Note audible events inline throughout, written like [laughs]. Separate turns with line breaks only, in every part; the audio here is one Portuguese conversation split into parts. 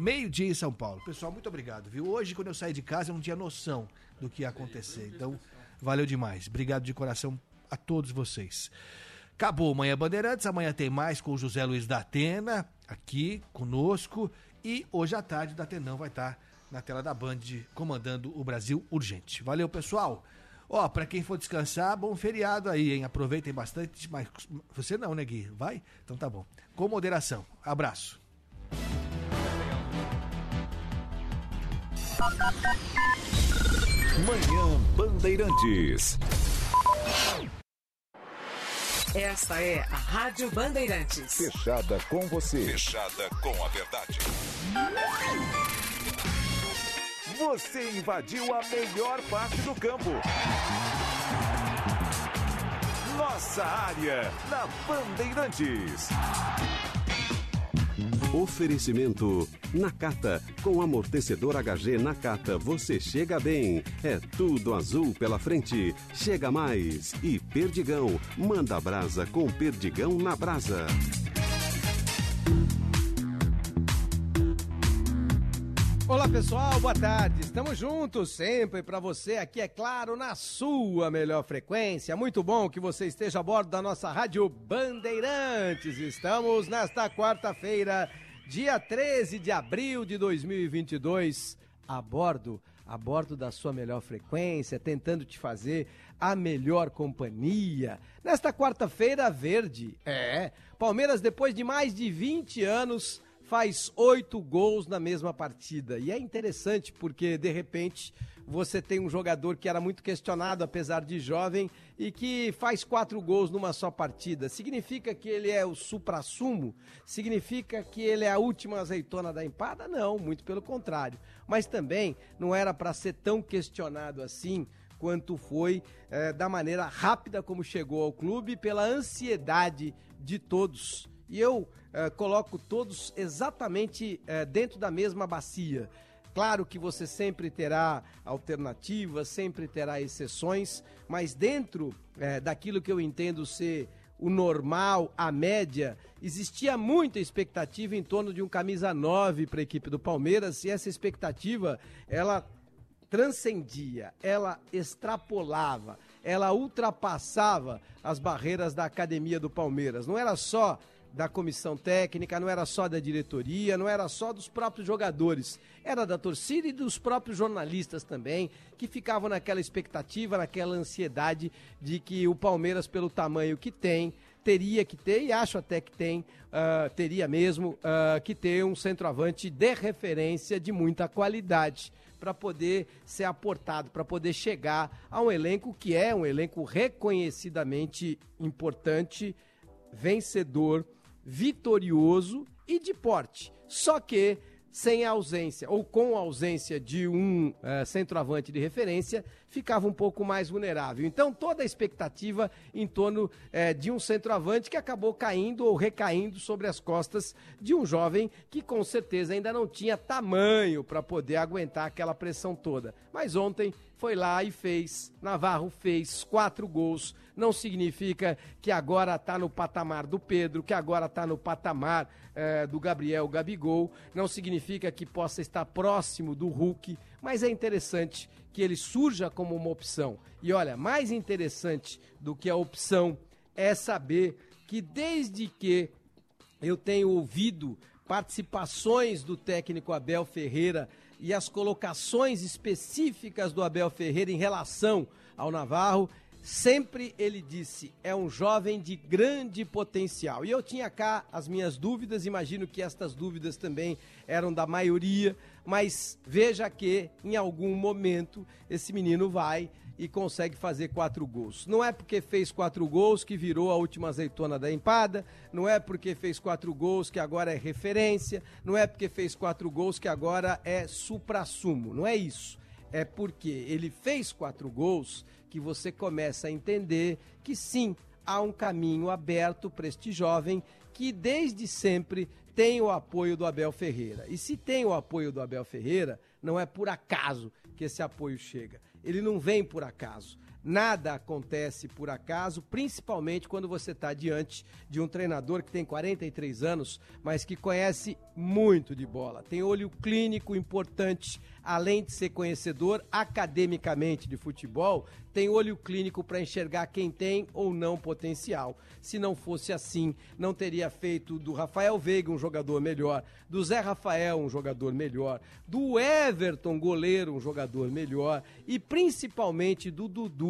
Meio-dia em São Paulo. Pessoal, muito obrigado, viu? Hoje, quando eu saí de casa, eu não tinha noção do que ia acontecer. Então, valeu demais. Obrigado de coração a todos vocês. Acabou Manhã Bandeirantes. Amanhã tem mais com o José Luiz da Atena, aqui conosco. E hoje à tarde, o Datenão vai estar na tela da Band comandando o Brasil Urgente. Valeu, pessoal. Ó, pra quem for descansar, bom feriado aí, hein? Aproveitem bastante, mas você não, né, Gui? Vai? Então tá bom. Com moderação. Abraço.
Manhã Bandeirantes.
Esta é a Rádio Bandeirantes.
Fechada com você. Fechada com a verdade. Você invadiu a melhor parte do campo. Nossa área na Bandeirantes.
Oferecimento Nakata. Com amortecedor HG Nakata, você chega bem. É tudo azul pela frente. Chega mais. E Perdigão. Manda brasa com Perdigão na brasa.
Olá pessoal, boa tarde. Estamos juntos sempre para você aqui, é claro, na sua melhor frequência. Muito bom que você esteja a bordo da nossa Rádio Bandeirantes. Estamos nesta quarta-feira, dia 13 de abril de 2022, a bordo, a bordo da sua melhor frequência, tentando te fazer a melhor companhia. Nesta quarta-feira verde, é, Palmeiras depois de mais de 20 anos faz oito gols na mesma partida. E é interessante porque, de repente, você tem um jogador que era muito questionado, apesar de jovem, e que faz quatro gols numa só partida. Significa que ele é o supra-sumo? Significa que ele é a última azeitona da empada? Não, muito pelo contrário. Mas também não era para ser tão questionado assim quanto foi eh, da maneira rápida como chegou ao clube, pela ansiedade de todos. E eu uh, coloco todos exatamente uh, dentro da mesma bacia. Claro que você sempre terá alternativas, sempre terá exceções, mas dentro uh, daquilo que eu entendo ser o normal, a média, existia muita expectativa em torno de um camisa 9 para a equipe do Palmeiras e essa expectativa, ela transcendia, ela extrapolava, ela ultrapassava as barreiras da academia do Palmeiras. Não era só da comissão técnica, não era só da diretoria, não era só dos próprios jogadores, era da torcida e dos próprios jornalistas também, que ficavam naquela expectativa, naquela ansiedade de que o Palmeiras, pelo tamanho que tem, teria que ter, e acho até que tem, uh, teria mesmo uh, que ter um centroavante de referência de muita qualidade para poder ser aportado, para poder chegar a um elenco que é um elenco reconhecidamente importante, vencedor, vitorioso e de porte. Só que sem a ausência, ou com a ausência de um uh, centroavante de referência, ficava um pouco mais vulnerável. Então, toda a expectativa em torno uh, de um centroavante que acabou caindo ou recaindo sobre as costas de um jovem que com certeza ainda não tinha tamanho para poder aguentar aquela pressão toda. Mas ontem foi lá e fez. Navarro fez quatro gols. Não significa que agora está no patamar do Pedro, que agora está no patamar eh, do Gabriel Gabigol. Não significa que possa estar próximo do Hulk, mas é interessante que ele surja como uma opção. E olha, mais interessante do que a opção é saber que desde que eu tenho ouvido participações do técnico Abel Ferreira e as colocações específicas do Abel Ferreira em relação ao Navarro, sempre ele disse: é um jovem de grande potencial. E eu tinha cá as minhas dúvidas, imagino que estas dúvidas também eram da maioria, mas veja que em algum momento esse menino vai e consegue fazer quatro gols. Não é porque fez quatro gols que virou a última azeitona da empada, não é porque fez quatro gols que agora é referência, não é porque fez quatro gols que agora é supra-sumo, não é isso. É porque ele fez quatro gols que você começa a entender que sim, há um caminho aberto para este jovem que desde sempre tem o apoio do Abel Ferreira. E se tem o apoio do Abel Ferreira, não é por acaso que esse apoio chega ele não vem por acaso. Nada acontece por acaso, principalmente quando você está diante de um treinador que tem 43 anos, mas que conhece muito de bola. Tem olho clínico importante, além de ser conhecedor academicamente de futebol, tem olho clínico para enxergar quem tem ou não potencial. Se não fosse assim, não teria feito do Rafael Veiga um jogador melhor, do Zé Rafael um jogador melhor, do Everton goleiro um jogador melhor e principalmente do Dudu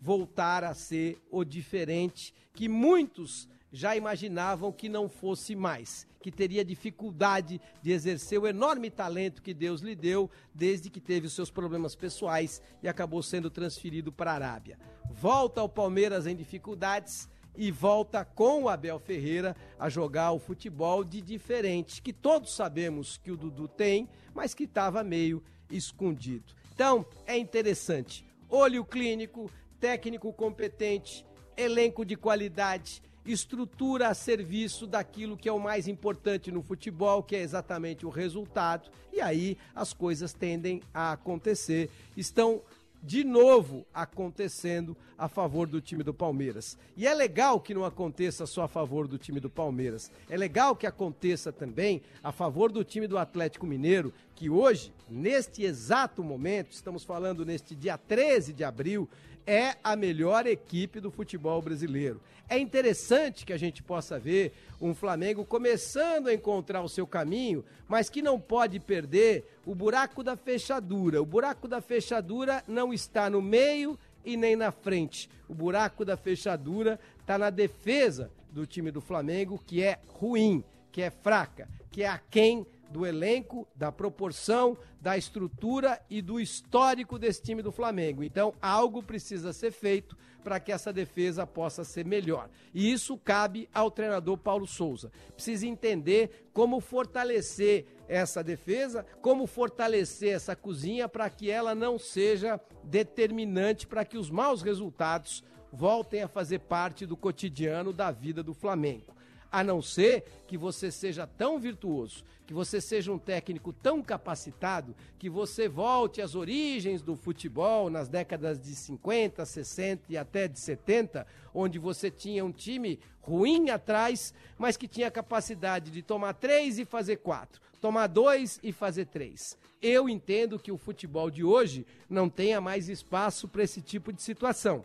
voltar a ser o diferente que muitos já imaginavam que não fosse mais, que teria dificuldade de exercer o enorme talento que Deus lhe deu desde que teve os seus problemas pessoais e acabou sendo transferido para a Arábia. Volta ao Palmeiras em dificuldades e volta com o Abel Ferreira a jogar o futebol de diferente, que todos sabemos que o Dudu tem, mas que estava meio escondido. Então, é interessante. Olho clínico, técnico competente, elenco de qualidade, estrutura a serviço daquilo que é o mais importante no futebol, que é exatamente o resultado, e aí as coisas tendem a acontecer. Estão de novo acontecendo a favor do time do Palmeiras. E é legal que não aconteça só a favor do time do Palmeiras. É legal que aconteça também a favor do time do Atlético Mineiro, que hoje, neste exato momento, estamos falando neste dia 13 de abril, é a melhor equipe do futebol brasileiro. É interessante que a gente possa ver um Flamengo começando a encontrar o seu caminho, mas que não pode perder o buraco da fechadura. O buraco da fechadura não está no meio e nem na frente. O buraco da fechadura está na defesa do time do Flamengo, que é ruim, que é fraca, que é aquém do elenco, da proporção, da estrutura e do histórico desse time do Flamengo. Então, algo precisa ser feito para que essa defesa possa ser melhor. E isso cabe ao treinador Paulo Souza. Precisa entender como fortalecer essa defesa, como fortalecer essa cozinha para que ela não seja determinante para que os maus resultados voltem a fazer parte do cotidiano da vida do Flamengo a não ser que você seja tão virtuoso, que você seja um técnico tão capacitado, que você volte às origens do futebol nas décadas de 50, 60 e até de 70, onde você tinha um time ruim atrás, mas que tinha a capacidade de tomar três e fazer quatro, tomar dois e fazer três. Eu entendo que o futebol de hoje não tenha mais espaço para esse tipo de situação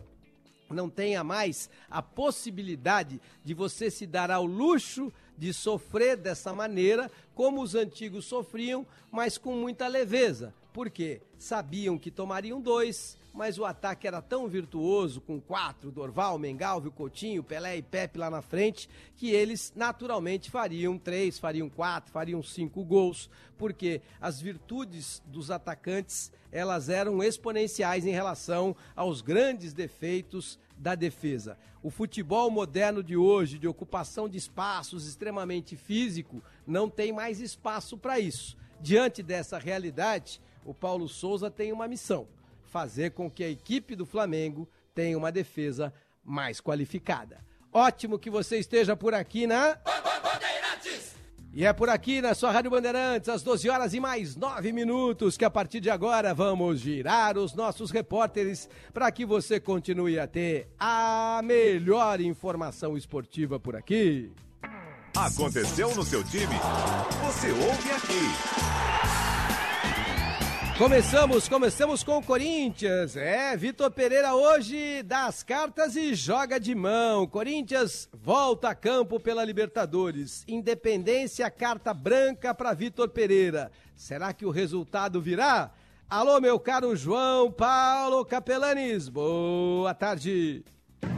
não tenha mais a possibilidade de você se dar ao luxo de sofrer dessa maneira, como os antigos sofriam, mas com muita leveza. Porque sabiam que tomariam dois, mas o ataque era tão virtuoso, com quatro, Dorval, Mengalvio, Coutinho, Pelé e Pepe lá na frente, que eles naturalmente fariam três, fariam quatro, fariam cinco gols, porque as virtudes dos atacantes, elas eram exponenciais em relação aos grandes defeitos da defesa. O futebol moderno de hoje, de ocupação de espaços extremamente físico, não tem mais espaço para isso. Diante dessa realidade, o Paulo Souza tem uma missão fazer com que a equipe do Flamengo tenha uma defesa mais qualificada. Ótimo que você esteja por aqui na. E é por aqui na sua Rádio Bandeirantes, às 12 horas e mais 9 minutos, que a partir de agora vamos girar os nossos repórteres para que você continue a ter a melhor informação esportiva por aqui.
Aconteceu no seu time? Você ouve aqui.
Começamos, começamos com o Corinthians. É, Vitor Pereira hoje dá as cartas e joga de mão. Corinthians volta a campo pela Libertadores. Independência, carta branca para Vitor Pereira. Será que o resultado virá? Alô, meu caro João Paulo Capelanes. Boa tarde.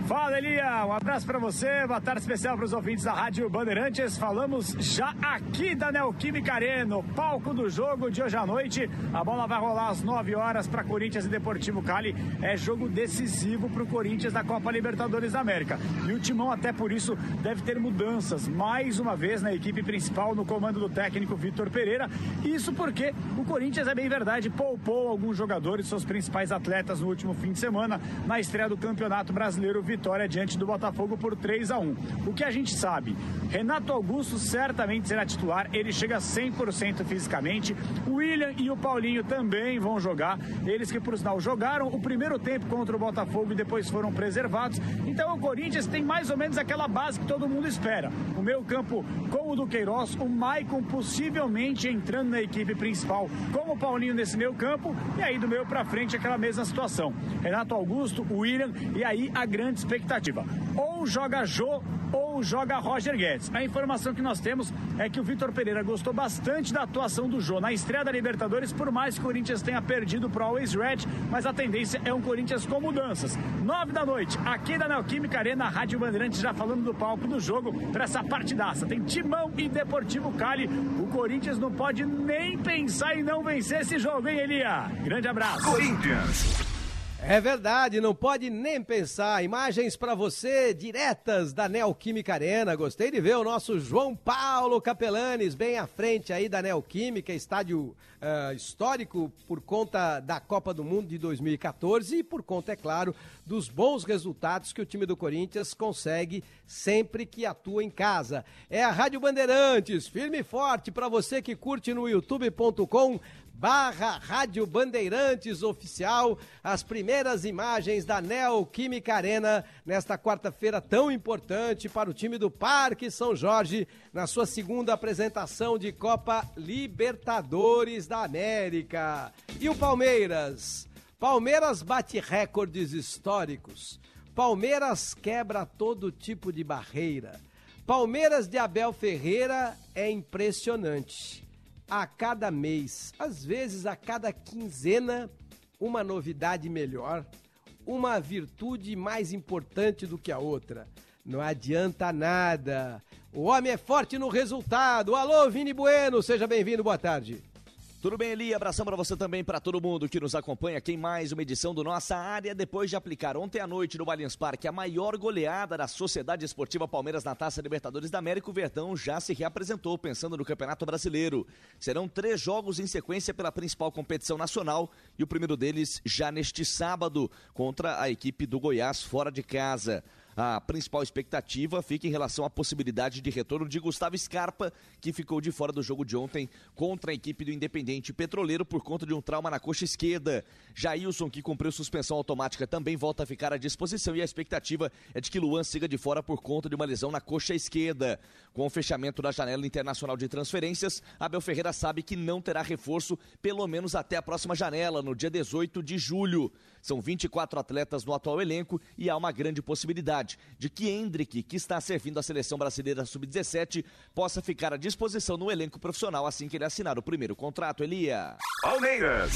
Fala, Elia. Um abraço para você. Boa tarde especial para os ouvintes da Rádio Bandeirantes. Falamos já aqui da Neoquímica Arena, palco do jogo de hoje à noite. A bola vai rolar às 9 horas para Corinthians e Deportivo Cali. É jogo decisivo para o Corinthians da Copa Libertadores da América. E o Timão, até por isso, deve ter mudanças mais uma vez na equipe principal, no comando do técnico Vitor Pereira. Isso porque o Corinthians, é bem verdade, poupou alguns jogadores, seus principais atletas no último fim de semana, na estreia do Campeonato Brasileiro vitória diante do Botafogo por 3 a 1. O que a gente sabe, Renato Augusto certamente será titular, ele chega 100% fisicamente. O William e o Paulinho também vão jogar, eles que por sinal jogaram o primeiro tempo contra o Botafogo e depois foram preservados. Então o Corinthians tem mais ou menos aquela base que todo mundo espera. O meio campo com o do Queiroz, o Maicon possivelmente entrando na equipe principal com o Paulinho nesse meio campo e aí do meio para frente aquela mesma situação. Renato Augusto, o William e aí a grande expectativa. Ou joga Jô ou joga Roger Guedes. A informação que nós temos é que o Vitor Pereira gostou bastante da atuação do Jô na estreia da Libertadores, por mais que o Corinthians tenha perdido para o Always Red, mas a tendência é um Corinthians com mudanças. Nove da noite, aqui da Neoquímica Arena, Rádio Bandeirantes já falando do palco do jogo para essa partidaça. Tem Timão e Deportivo Cali. O Corinthians não pode nem pensar em não vencer esse jogo, hein, Elia? Grande abraço.
Corinthians.
É verdade, não pode nem pensar. Imagens para você diretas da Neoquímica Arena. Gostei de ver o nosso João Paulo Capelanes bem à frente aí da Neoquímica, estádio uh, histórico por conta da Copa do Mundo de 2014 e por conta, é claro, dos bons resultados que o time do Corinthians consegue sempre que atua em casa. É a Rádio Bandeirantes, firme e forte para você que curte no youtube.com barra Rádio Bandeirantes Oficial, as primeiras imagens da Neoquímica Arena nesta quarta-feira tão importante para o time do Parque São Jorge, na sua segunda apresentação de Copa Libertadores da América. E o Palmeiras? Palmeiras bate recordes históricos. Palmeiras quebra todo tipo de barreira. Palmeiras de Abel Ferreira é impressionante a cada mês, às vezes a cada quinzena, uma novidade melhor, uma virtude mais importante do que a outra. Não adianta nada. O homem é forte no resultado. Alô, Vini Bueno, seja bem-vindo, boa tarde.
Tudo bem, Eli? Abração para você também, para todo mundo que nos acompanha aqui em mais uma edição do Nossa Área. Depois de aplicar ontem à noite no Allianz Parque a maior goleada da Sociedade Esportiva Palmeiras na Taça Libertadores da América, o Verdão já se reapresentou pensando no Campeonato Brasileiro. Serão três jogos em sequência pela principal competição nacional e o primeiro deles já neste sábado contra a equipe do Goiás fora de casa. A principal expectativa fica em relação à possibilidade de retorno de Gustavo Scarpa, que ficou de fora do jogo de ontem contra a equipe do Independente Petroleiro por conta de um trauma na coxa esquerda. Jailson, que cumpriu suspensão automática, também volta a ficar à disposição e a expectativa é de que Luan siga de fora por conta de uma lesão na coxa esquerda. Com o fechamento da janela internacional de transferências, Abel Ferreira sabe que não terá reforço pelo menos até a próxima janela, no dia 18 de julho. São 24 atletas no atual elenco e há uma grande possibilidade de que Hendrick, que está servindo a seleção brasileira sub-17, possa ficar à disposição no elenco profissional assim que ele assinar o primeiro contrato, Elia.
Palmeiras.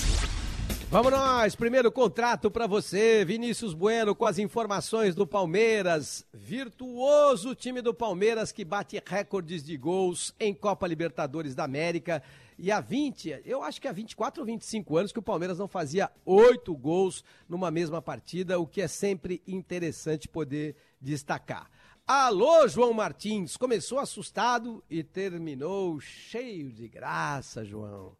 Vamos nós, primeiro contrato para você, Vinícius Bueno, com as informações do Palmeiras. Virtuoso time do Palmeiras que bate recordes de gols em Copa Libertadores da América. E há 20, eu acho que há 24 ou 25 anos que o Palmeiras não fazia oito gols numa mesma partida, o que é sempre interessante poder destacar. Alô, João Martins, começou assustado e terminou cheio de graça, João.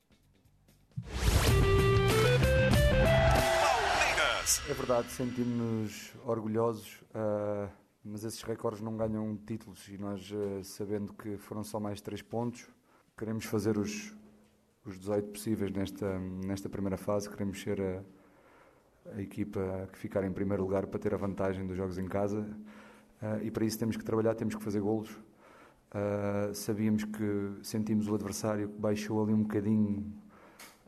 É verdade, sentimos-nos orgulhosos, uh, mas esses recordes não ganham títulos e nós, uh, sabendo que foram só mais três pontos, queremos fazer os, os 18 possíveis nesta, nesta primeira fase, queremos ser a, a equipa que ficar em primeiro lugar para ter a vantagem dos jogos em casa. Uh, e para isso temos que trabalhar, temos que fazer golos. sabíamos que sentimos o adversário que baixou ali um bocadinho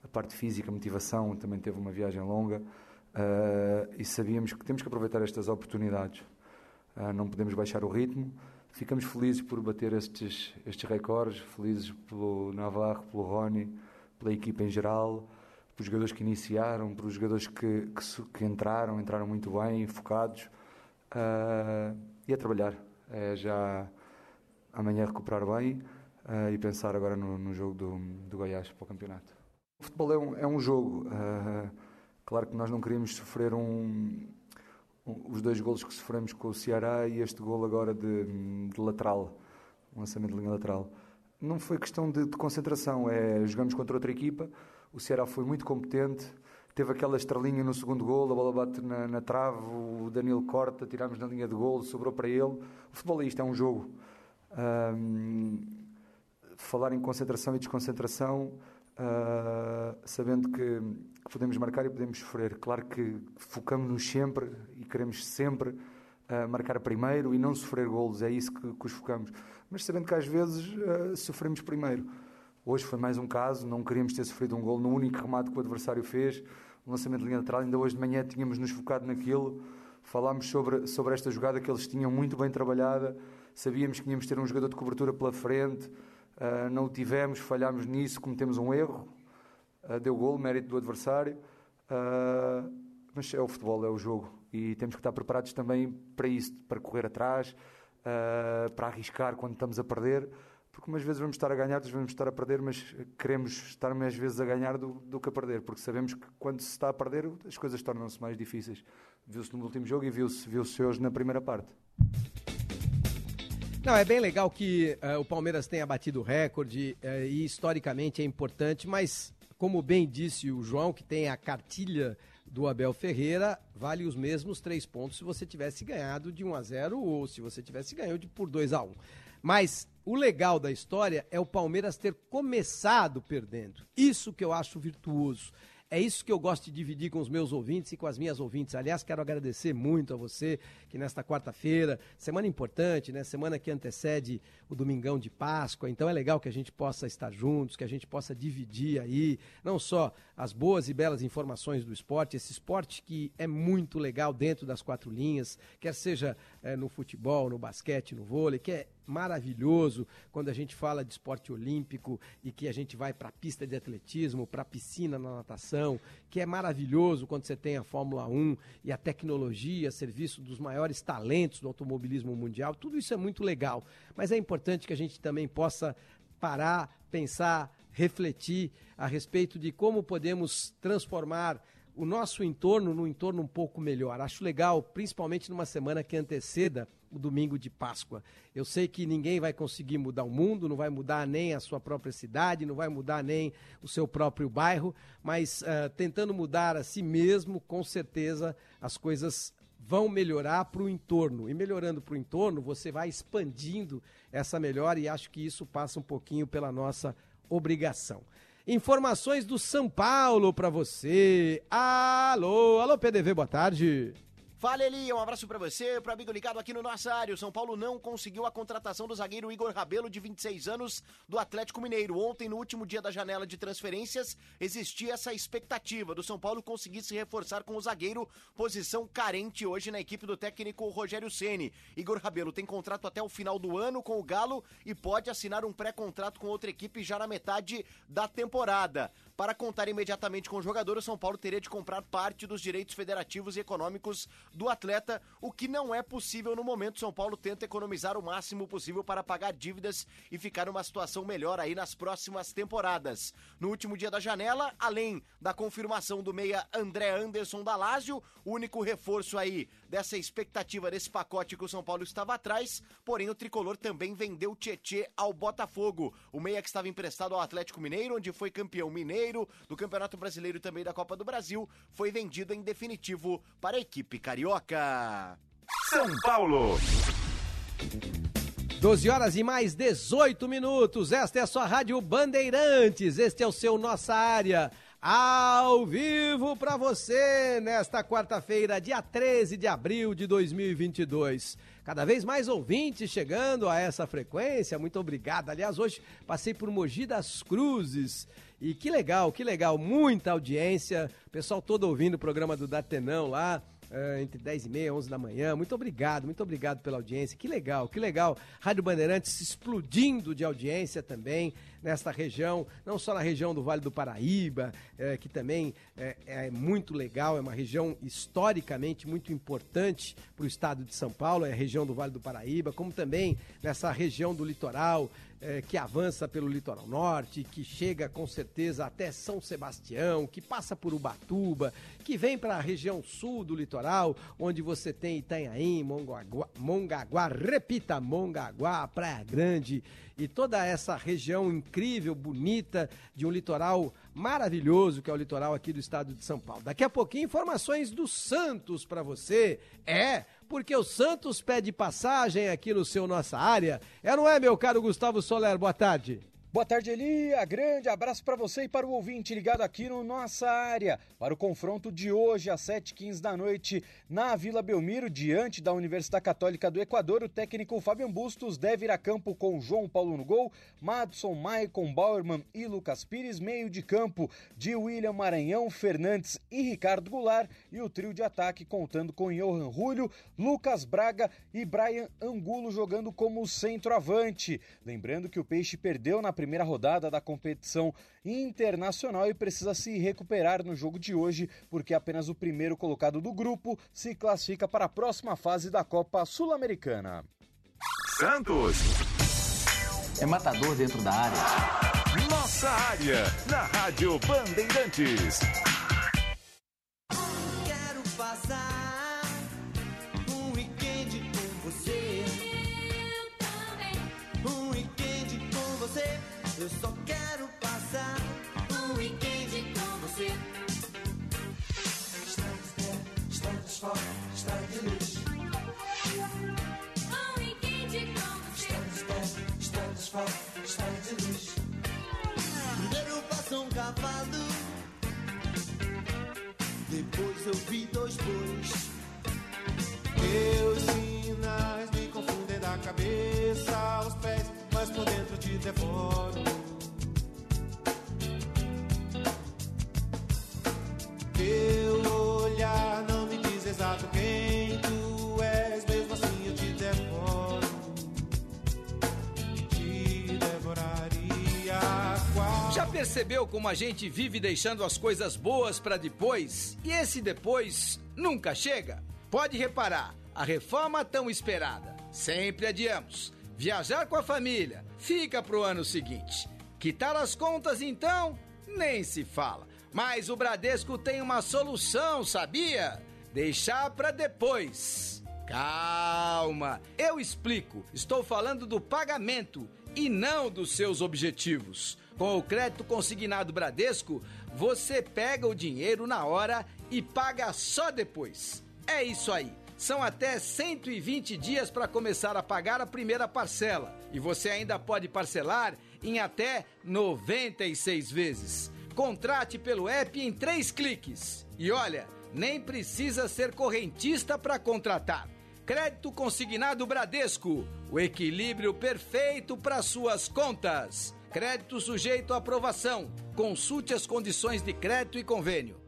a parte física, a motivação, também teve uma viagem longa uh, e sabíamos que temos que aproveitar estas oportunidades. Uh, não podemos baixar o ritmo. Ficamos felizes por bater estes, estes recordes, felizes pelo Navarro, pelo Rony, pela equipa em geral, pelos jogadores que iniciaram, pelos jogadores que, que, que entraram, entraram muito bem, focados. Uh, e a trabalhar. É já amanhã recuperar bem e pensar agora no, no jogo do, do Goiás para o campeonato. O futebol é um, é um jogo. Claro que nós não queríamos sofrer um, um, os dois golos que sofremos com o Ceará e este gol agora de, de lateral, um lançamento de linha lateral. Não foi questão de, de, concentração, é jogamos contra outra equipa. O Ceará foi muito competente, teve aquela estrelinha no segundo gol, a bola bate na, na trave, o Danilo corta, tiramos na linha de gol, sobrou para ele. O futebol é isto, é um jogo. Um, falar em concentração e desconcentração uh, sabendo que, que, podemos marcar e podemos sofrer. Claro que focamos-nos sempre e queremos sempre uh, marcar primeiro e não sofrer golos, é isso que, que os focamos. Mas sabendo que às vezes uh, sofremos primeiro. Hoje foi mais um caso, não queríamos ter sofrido um gol no único remate que o adversário fez, um lançamento de linha lateral. Ainda hoje de manhã tínhamos nos focado naquilo, falámos sobre, sobre esta jogada que eles tinham muito bem trabalhada, sabíamos que tínhamos ter um jogador de cobertura pela frente. Uh, não o tivemos, falhámos nisso, cometemos um erro, uh, deu gol, mérito do adversário, uh, mas é o futebol, é o jogo e temos que estar preparados também para isso, para correr atrás, para arriscar quando estamos a perder, porque umas vezes vamos estar a ganhar, outras vamos estar a perder, mas queremos estar mais vezes a ganhar do, do que a perder, porque sabemos que quando se está a perder as coisas tornam-se mais difíceis. Viu-se no último jogo e viu-se viu hoje na primeira parte.
Não, é bem legal que uh, o Palmeiras tenha batido o recorde uh, e historicamente é importante, mas como bem disse o João, que tem a cartilha do Abel Ferreira, vale os mesmos três pontos se você tivesse ganhado de 1 a 0 ou se você tivesse ganhado de por 2 a 1. Mas o legal da história é o Palmeiras ter começado perdendo. Isso que eu acho virtuoso. É isso que eu gosto de dividir com os meus ouvintes e com as minhas ouvintes. Aliás, quero agradecer muito a você que nesta quarta-feira, semana importante, né? Semana que antecede o domingão de Páscoa. Então é legal que a gente possa estar juntos, que a gente possa dividir aí não só as boas e belas informações do esporte, esse esporte que é muito legal dentro das quatro linhas, quer seja é, no futebol, no basquete, no vôlei, que é maravilhoso quando a gente fala de esporte olímpico e que a gente vai para a pista de atletismo, para a piscina na natação, que é maravilhoso quando você tem a Fórmula 1 e a tecnologia, serviço dos maiores talentos do automobilismo mundial. Tudo isso é muito legal, mas é importante que a gente também possa parar, pensar, refletir a respeito de como podemos transformar o nosso entorno num entorno um pouco melhor. Acho legal, principalmente numa semana que anteceda o domingo de Páscoa. Eu sei que ninguém vai conseguir mudar o mundo, não vai mudar nem a sua própria cidade, não vai mudar nem o seu próprio bairro, mas uh, tentando mudar a si mesmo, com certeza as coisas vão melhorar para o entorno. E melhorando para o entorno, você vai expandindo essa melhora e acho que isso passa um pouquinho pela nossa obrigação. Informações do São Paulo para você. Alô, alô PDV, boa tarde.
Fala Eli, um abraço para você, para amigo ligado aqui no nosso área. O São Paulo não conseguiu a contratação do zagueiro Igor Rabelo, de 26 anos, do Atlético Mineiro. Ontem, no último dia da janela de transferências, existia essa expectativa do São Paulo conseguir se reforçar com o zagueiro, posição carente hoje na equipe do técnico Rogério Ceni. Igor Rabelo tem contrato até o final do ano com o Galo e pode assinar um pré-contrato com outra equipe já na metade da temporada. Para contar imediatamente com o jogador, o São Paulo teria de comprar parte dos direitos federativos e econômicos do atleta, o que não é possível no momento. São Paulo tenta economizar o máximo possível para pagar dívidas e ficar numa situação melhor aí nas próximas temporadas. No último dia da janela, além da confirmação do meia André Anderson da Lazio, o único reforço aí dessa expectativa desse pacote que o São Paulo estava atrás, porém o tricolor também vendeu Tietê ao Botafogo. O meia que estava emprestado ao Atlético Mineiro, onde foi campeão mineiro Mineiro, do Campeonato Brasileiro e também da Copa do Brasil, foi vendido em definitivo para a equipe carioca.
São Paulo.
12 horas e mais 18 minutos. Esta é a sua Rádio Bandeirantes. Este é o seu Nossa Área ao vivo para você nesta quarta-feira, dia 13 de abril de 2022. Cada vez mais ouvintes chegando a essa frequência, muito obrigado. Aliás, hoje passei por Mogi das Cruzes e que legal, que legal, muita audiência, pessoal todo ouvindo o programa do Datenão lá. Uh, entre 10 e meia, 11 da manhã. Muito obrigado, muito obrigado pela audiência. Que legal, que legal. Rádio Bandeirantes explodindo de audiência também nesta região, não só na região do Vale do Paraíba, é, que também é, é, muito legal, é uma região historicamente muito importante para o estado de São Paulo, é a região do Vale do Paraíba, como também nessa região do litoral, é, que avança pelo litoral norte, que chega com certeza até São Sebastião, que passa por Ubatuba, que vem para a região sul do litoral, onde você tem Itanhaém, Mongaguá, Mongaguá repita, Mongaguá, Praia Grande, e toda essa região incrível, bonita, de um litoral maravilhoso que é o litoral aqui do estado de São Paulo. Daqui a pouquinho, informações do Santos para você. É, porque o Santos pede passagem aqui no seu Nossa Área. É, não é, meu caro Gustavo Soler? Boa tarde.
Boa tarde, Elia. Grande abraço para você e para o ouvinte ligado aqui no Nossa Área. Para o confronto de hoje, às 7h15 da noite, na Vila Belmiro, diante da Universidade Católica do Equador, o técnico Fabian Bustos deve ir a campo com João Paulo no gol, Madson, Maicon, Bauerman e Lucas Pires, meio de campo de William Maranhão, Fernandes e Ricardo Goulart, e o trio de ataque contando com Johan Julio, Lucas Braga e Brian Angulo jogando como centroavante. Lembrando que o Peixe perdeu na primeira rodada da competição internacional e precisa se recuperar no jogo de hoje, porque apenas o primeiro colocado do grupo se classifica para a próxima fase da Copa Sul-Americana.
Santos.
É matador dentro da área.
Nossa área, na Rádio Bandeirantes.
Eu só quero passar um weekend com você. Estamos fora, está de luz. Um weekend com você. Estamos fora, está de luz. Primeiro passou um cavalo. Depois eu vi dois bois. Meus sinais me confundem da cabeça aos mas por dentro te devoro. Teu olhar não me diz exato quem tu és, mesmo assim eu te devoro. Te devoraria qual.
Já percebeu como a gente vive deixando as coisas boas para depois? E esse depois nunca chega? Pode reparar, a reforma tão esperada, sempre adiamos. Viajar com a família, fica pro ano seguinte. Quitar as contas então, nem se fala. Mas o Bradesco tem uma solução, sabia? Deixar para depois. Calma, eu explico. Estou falando do pagamento e não dos seus objetivos. Com o crédito consignado Bradesco, você pega o dinheiro na hora e paga só depois. É isso aí. São até 120 dias para começar a pagar a primeira parcela e você ainda pode parcelar em até 96 vezes. Contrate pelo app em três cliques. E olha, nem precisa ser correntista para contratar. Crédito consignado Bradesco, o equilíbrio perfeito para suas contas. Crédito sujeito à aprovação. Consulte as condições de crédito e convênio.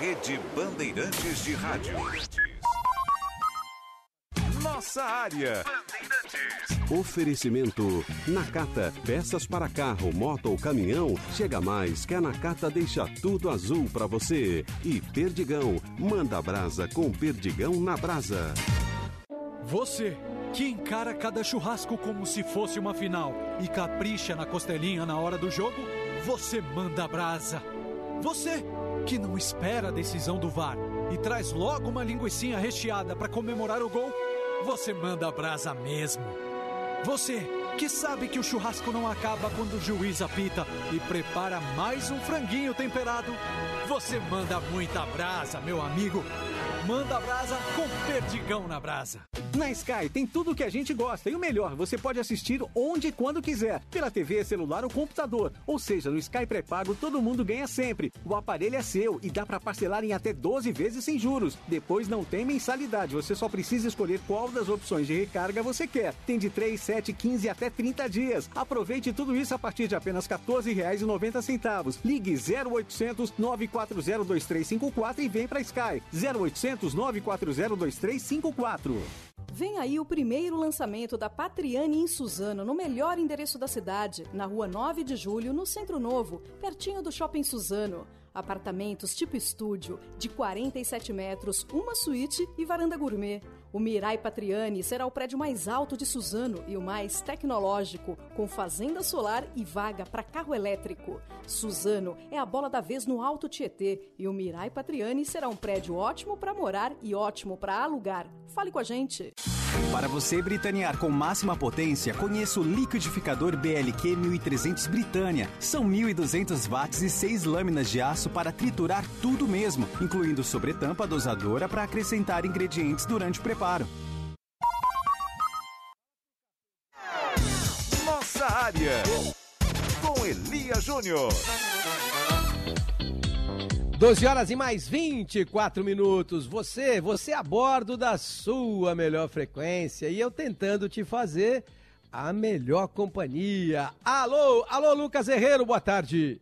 Rede Bandeirantes de Rádio. Nossa área.
Oferecimento Nakata, peças para carro, moto ou caminhão. Chega mais que a Nakata deixa tudo azul para você. E Perdigão, manda brasa com Perdigão na brasa.
Você que encara cada churrasco como se fosse uma final e capricha na costelinha na hora do jogo, você manda brasa. Você que não espera a decisão do VAR e traz logo uma linguiçinha recheada para comemorar o gol, você manda brasa mesmo. Você que sabe que o churrasco não acaba quando o juiz apita e prepara mais um franguinho temperado, você manda muita brasa, meu amigo. Manda brasa com perdigão na brasa.
Na Sky tem tudo o que a gente gosta e o melhor, você pode assistir onde e quando quiser, pela TV, celular ou computador. Ou seja, no Sky pré-pago todo mundo ganha sempre. O aparelho é seu e dá para parcelar em até 12 vezes sem juros. Depois não tem mensalidade, você só precisa escolher qual das opções de recarga você quer. Tem de 3, 7, 15 até 30 dias. Aproveite tudo isso a partir de apenas R$ 14,90. Ligue 0800 940 2354 e vem para Sky. 0800 940 2354.
Vem aí o primeiro lançamento da Patriane em Suzano, no melhor endereço da cidade, na rua 9 de julho, no Centro Novo, pertinho do Shopping Suzano. Apartamentos tipo estúdio, de 47 metros, uma suíte e varanda gourmet. O Mirai Patriani será o prédio mais alto de Suzano e o mais tecnológico, com fazenda solar e vaga para carro elétrico. Suzano é a bola da vez no Alto Tietê e o Mirai Patriani será um prédio ótimo para morar e ótimo para alugar. Fale com a gente.
Para você britanear com máxima potência, conheça o liquidificador BLQ 1300 Britânia. São 1200 watts e 6 lâminas de aço para triturar tudo mesmo, incluindo sobretampa dosadora para acrescentar ingredientes durante o preparo.
Nossa área. Com Elia Júnior.
12 horas e mais 24 minutos. Você, você a bordo da sua melhor frequência e eu tentando te fazer a melhor companhia. Alô, alô, Lucas Herrero, boa tarde.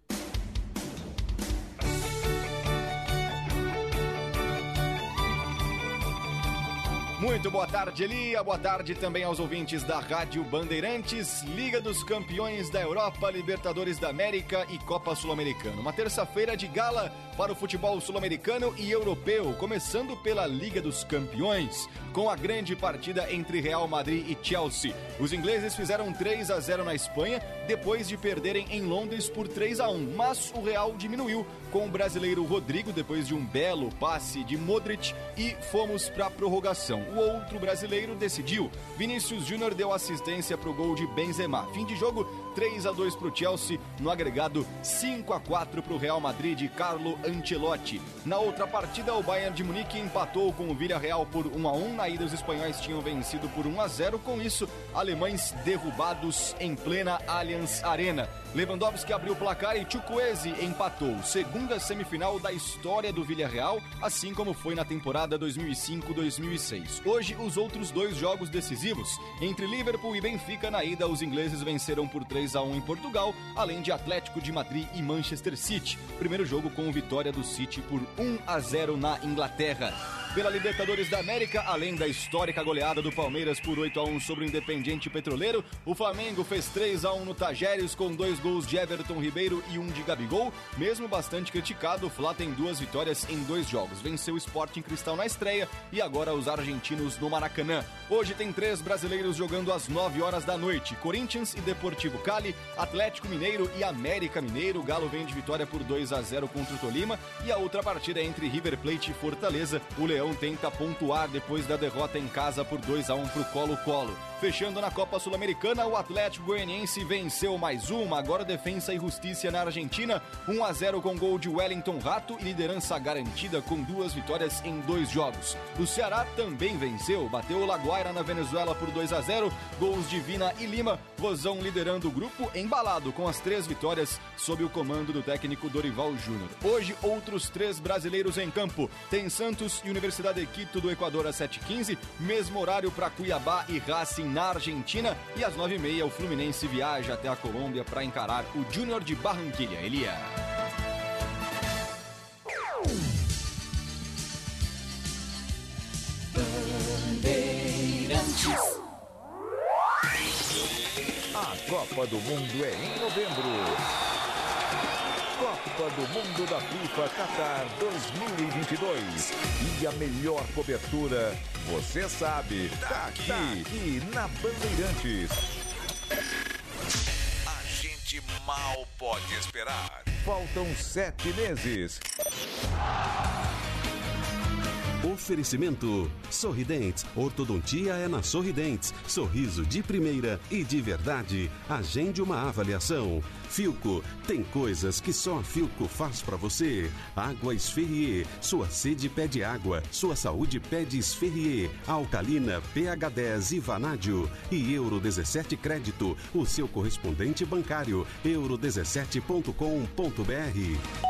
Muito boa tarde, Elia. Boa tarde também aos ouvintes da Rádio Bandeirantes, Liga dos Campeões da Europa, Libertadores da América e Copa Sul-Americana. Uma terça-feira de gala para o futebol sul-americano e europeu, começando pela Liga dos Campeões, com a grande partida entre Real Madrid e Chelsea. Os ingleses fizeram 3 a 0 na Espanha, depois de perderem em Londres por 3 a 1, mas o Real diminuiu com o brasileiro Rodrigo depois de um belo passe de Modric e fomos para a prorrogação. O outro brasileiro decidiu. Vinícius Júnior deu assistência para o gol de Benzema. Fim de jogo 3 a 2 para o Chelsea, no agregado 5 a 4 para o Real Madrid de Carlo Ancelotti. Na outra partida, o Bayern de Munique empatou com o Villarreal por 1 a 1. Na ida, os espanhóis tinham vencido por 1 a 0. Com isso, alemães derrubados em plena Allianz Arena. Lewandowski abriu o placar e Chukwueze empatou. Segunda semifinal da história do Villarreal, assim como foi na temporada 2005-2006. Hoje, os outros dois jogos decisivos. Entre Liverpool e Benfica, na ida, os ingleses venceram por 3 a 1 em Portugal, além de Atlético de Madrid e Manchester City. Primeiro jogo com vitória do City por 1 a 0 na Inglaterra. Pela Libertadores da América, além da histórica goleada do Palmeiras por 8 a 1 sobre o Independiente Petroleiro, o Flamengo fez 3 a 1 no Tajeres com dois gols de Everton Ribeiro e um de Gabigol. Mesmo bastante criticado, o Fla tem duas vitórias em dois jogos. Venceu o Sporting Cristal na estreia e agora os argentinos no Maracanã. Hoje tem três brasileiros jogando às 9 horas da noite: Corinthians e Deportivo Cali, Atlético Mineiro e América Mineiro. O Galo vem de vitória por 2 a 0 contra o Tolima e a outra partida é entre River Plate e Fortaleza. O Leão tenta pontuar depois da derrota em casa por 2 a 1 para o Colo-Colo. Fechando na Copa Sul-Americana, o Atlético Goianiense venceu mais uma, agora Defensa e Justiça na Argentina, 1 a 0 com gol de Wellington Rato e liderança garantida com duas vitórias em dois jogos. O Ceará também venceu, bateu o Laguaira na Venezuela por 2 a 0, gols de Vina e Lima, Rosão liderando o grupo embalado com as três vitórias sob o comando do técnico Dorival Júnior. Hoje, outros três brasileiros em campo. Tem Santos e Universidade de Quito do Equador às 7h15, mesmo horário para Cuiabá e Racing na Argentina. E às 9h30, o Fluminense viaja até a Colômbia para encarar o Júnior de Barranquilha. Elia.
A Copa do Mundo é em novembro. Copa do Mundo da FIFA Qatar 2022. E a melhor cobertura, você sabe, tá aqui, tá aqui na Bandeirantes.
A gente mal pode esperar.
Faltam sete meses.
Oferecimento Sorridentes. Ortodontia é na Sorridentes. Sorriso de primeira e de verdade. Agende uma avaliação. Filco. Tem coisas que só a Filco faz pra você. Água Esferrier. Sua sede pede água. Sua saúde pede Esferrier. Alcalina, pH 10 e Vanádio. E Euro 17 Crédito. O seu correspondente bancário. euro17.com.br.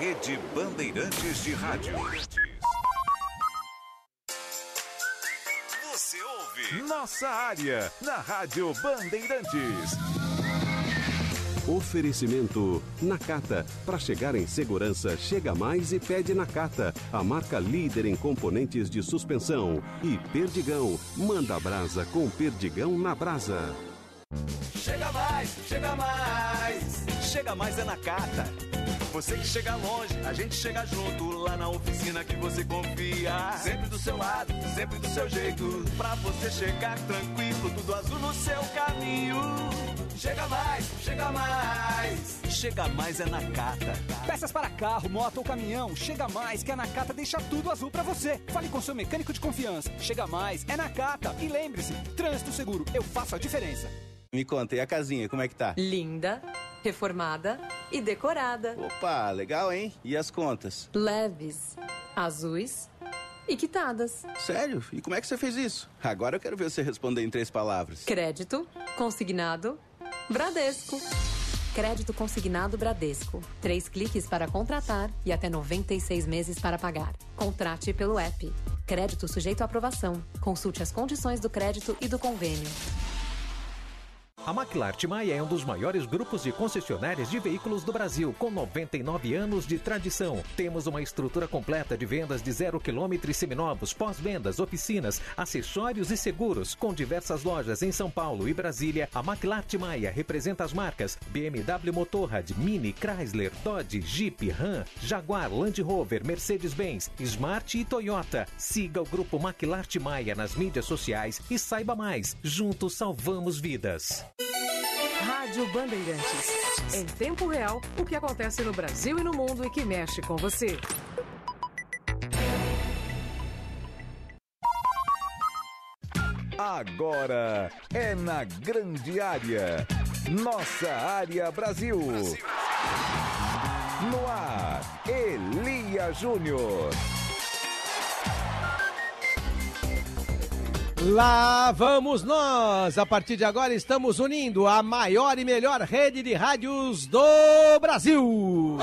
Rede Bandeirantes de Rádio. Você ouve Nossa Área na Rádio Bandeirantes.
Oferecimento Nakata. Para chegar em segurança, chega mais e pede Nakata. A marca líder em componentes de suspensão. E Perdigão. Manda brasa com Perdigão na brasa.
Chega mais, chega mais. Chega mais é na carta. Você que chega longe, a gente chega junto lá na oficina que você confia. Sempre do seu lado, sempre do seu jeito. Pra você chegar tranquilo, tudo azul no seu caminho. Chega mais, chega mais. Chega mais é na Cata.
Peças para carro, moto ou caminhão, chega mais que a Nakata deixa tudo azul para você. Fale com seu mecânico de confiança. Chega mais é Nakata. E lembre-se, trânsito seguro, eu faço a diferença.
Me conta, e a casinha, como é que tá?
Linda, reformada e decorada.
Opa, legal, hein? E as contas?
Leves, azuis e quitadas.
Sério? E como é que você fez isso? Agora eu quero ver você responder em três palavras.
Crédito, consignado, Bradesco. Crédito consignado Bradesco. Três cliques para contratar e até 96 meses para pagar. Contrate pelo app. Crédito sujeito à aprovação. Consulte as condições do crédito e do convênio.
A Maquilart Maia é um dos maiores grupos de concessionárias de veículos do Brasil, com 99 anos de tradição. Temos uma estrutura completa de vendas de zero quilômetro e seminovos, pós-vendas, oficinas, acessórios e seguros, com diversas lojas em São Paulo e Brasília. A Maquilart Maia representa as marcas BMW Motorrad, Mini, Chrysler, Dodge, Jeep, Ram, Jaguar, Land Rover, Mercedes-Benz, Smart e Toyota. Siga o grupo Maquilart Maia nas mídias sociais e saiba mais. Juntos salvamos vidas.
Rádio Bandeirantes. Em tempo real, o que acontece no Brasil e no mundo e que mexe com você.
Agora é na grande área. Nossa área Brasil. No ar, Elia Júnior.
Lá vamos nós! A partir de agora estamos unindo a maior e melhor rede de rádios do Brasil!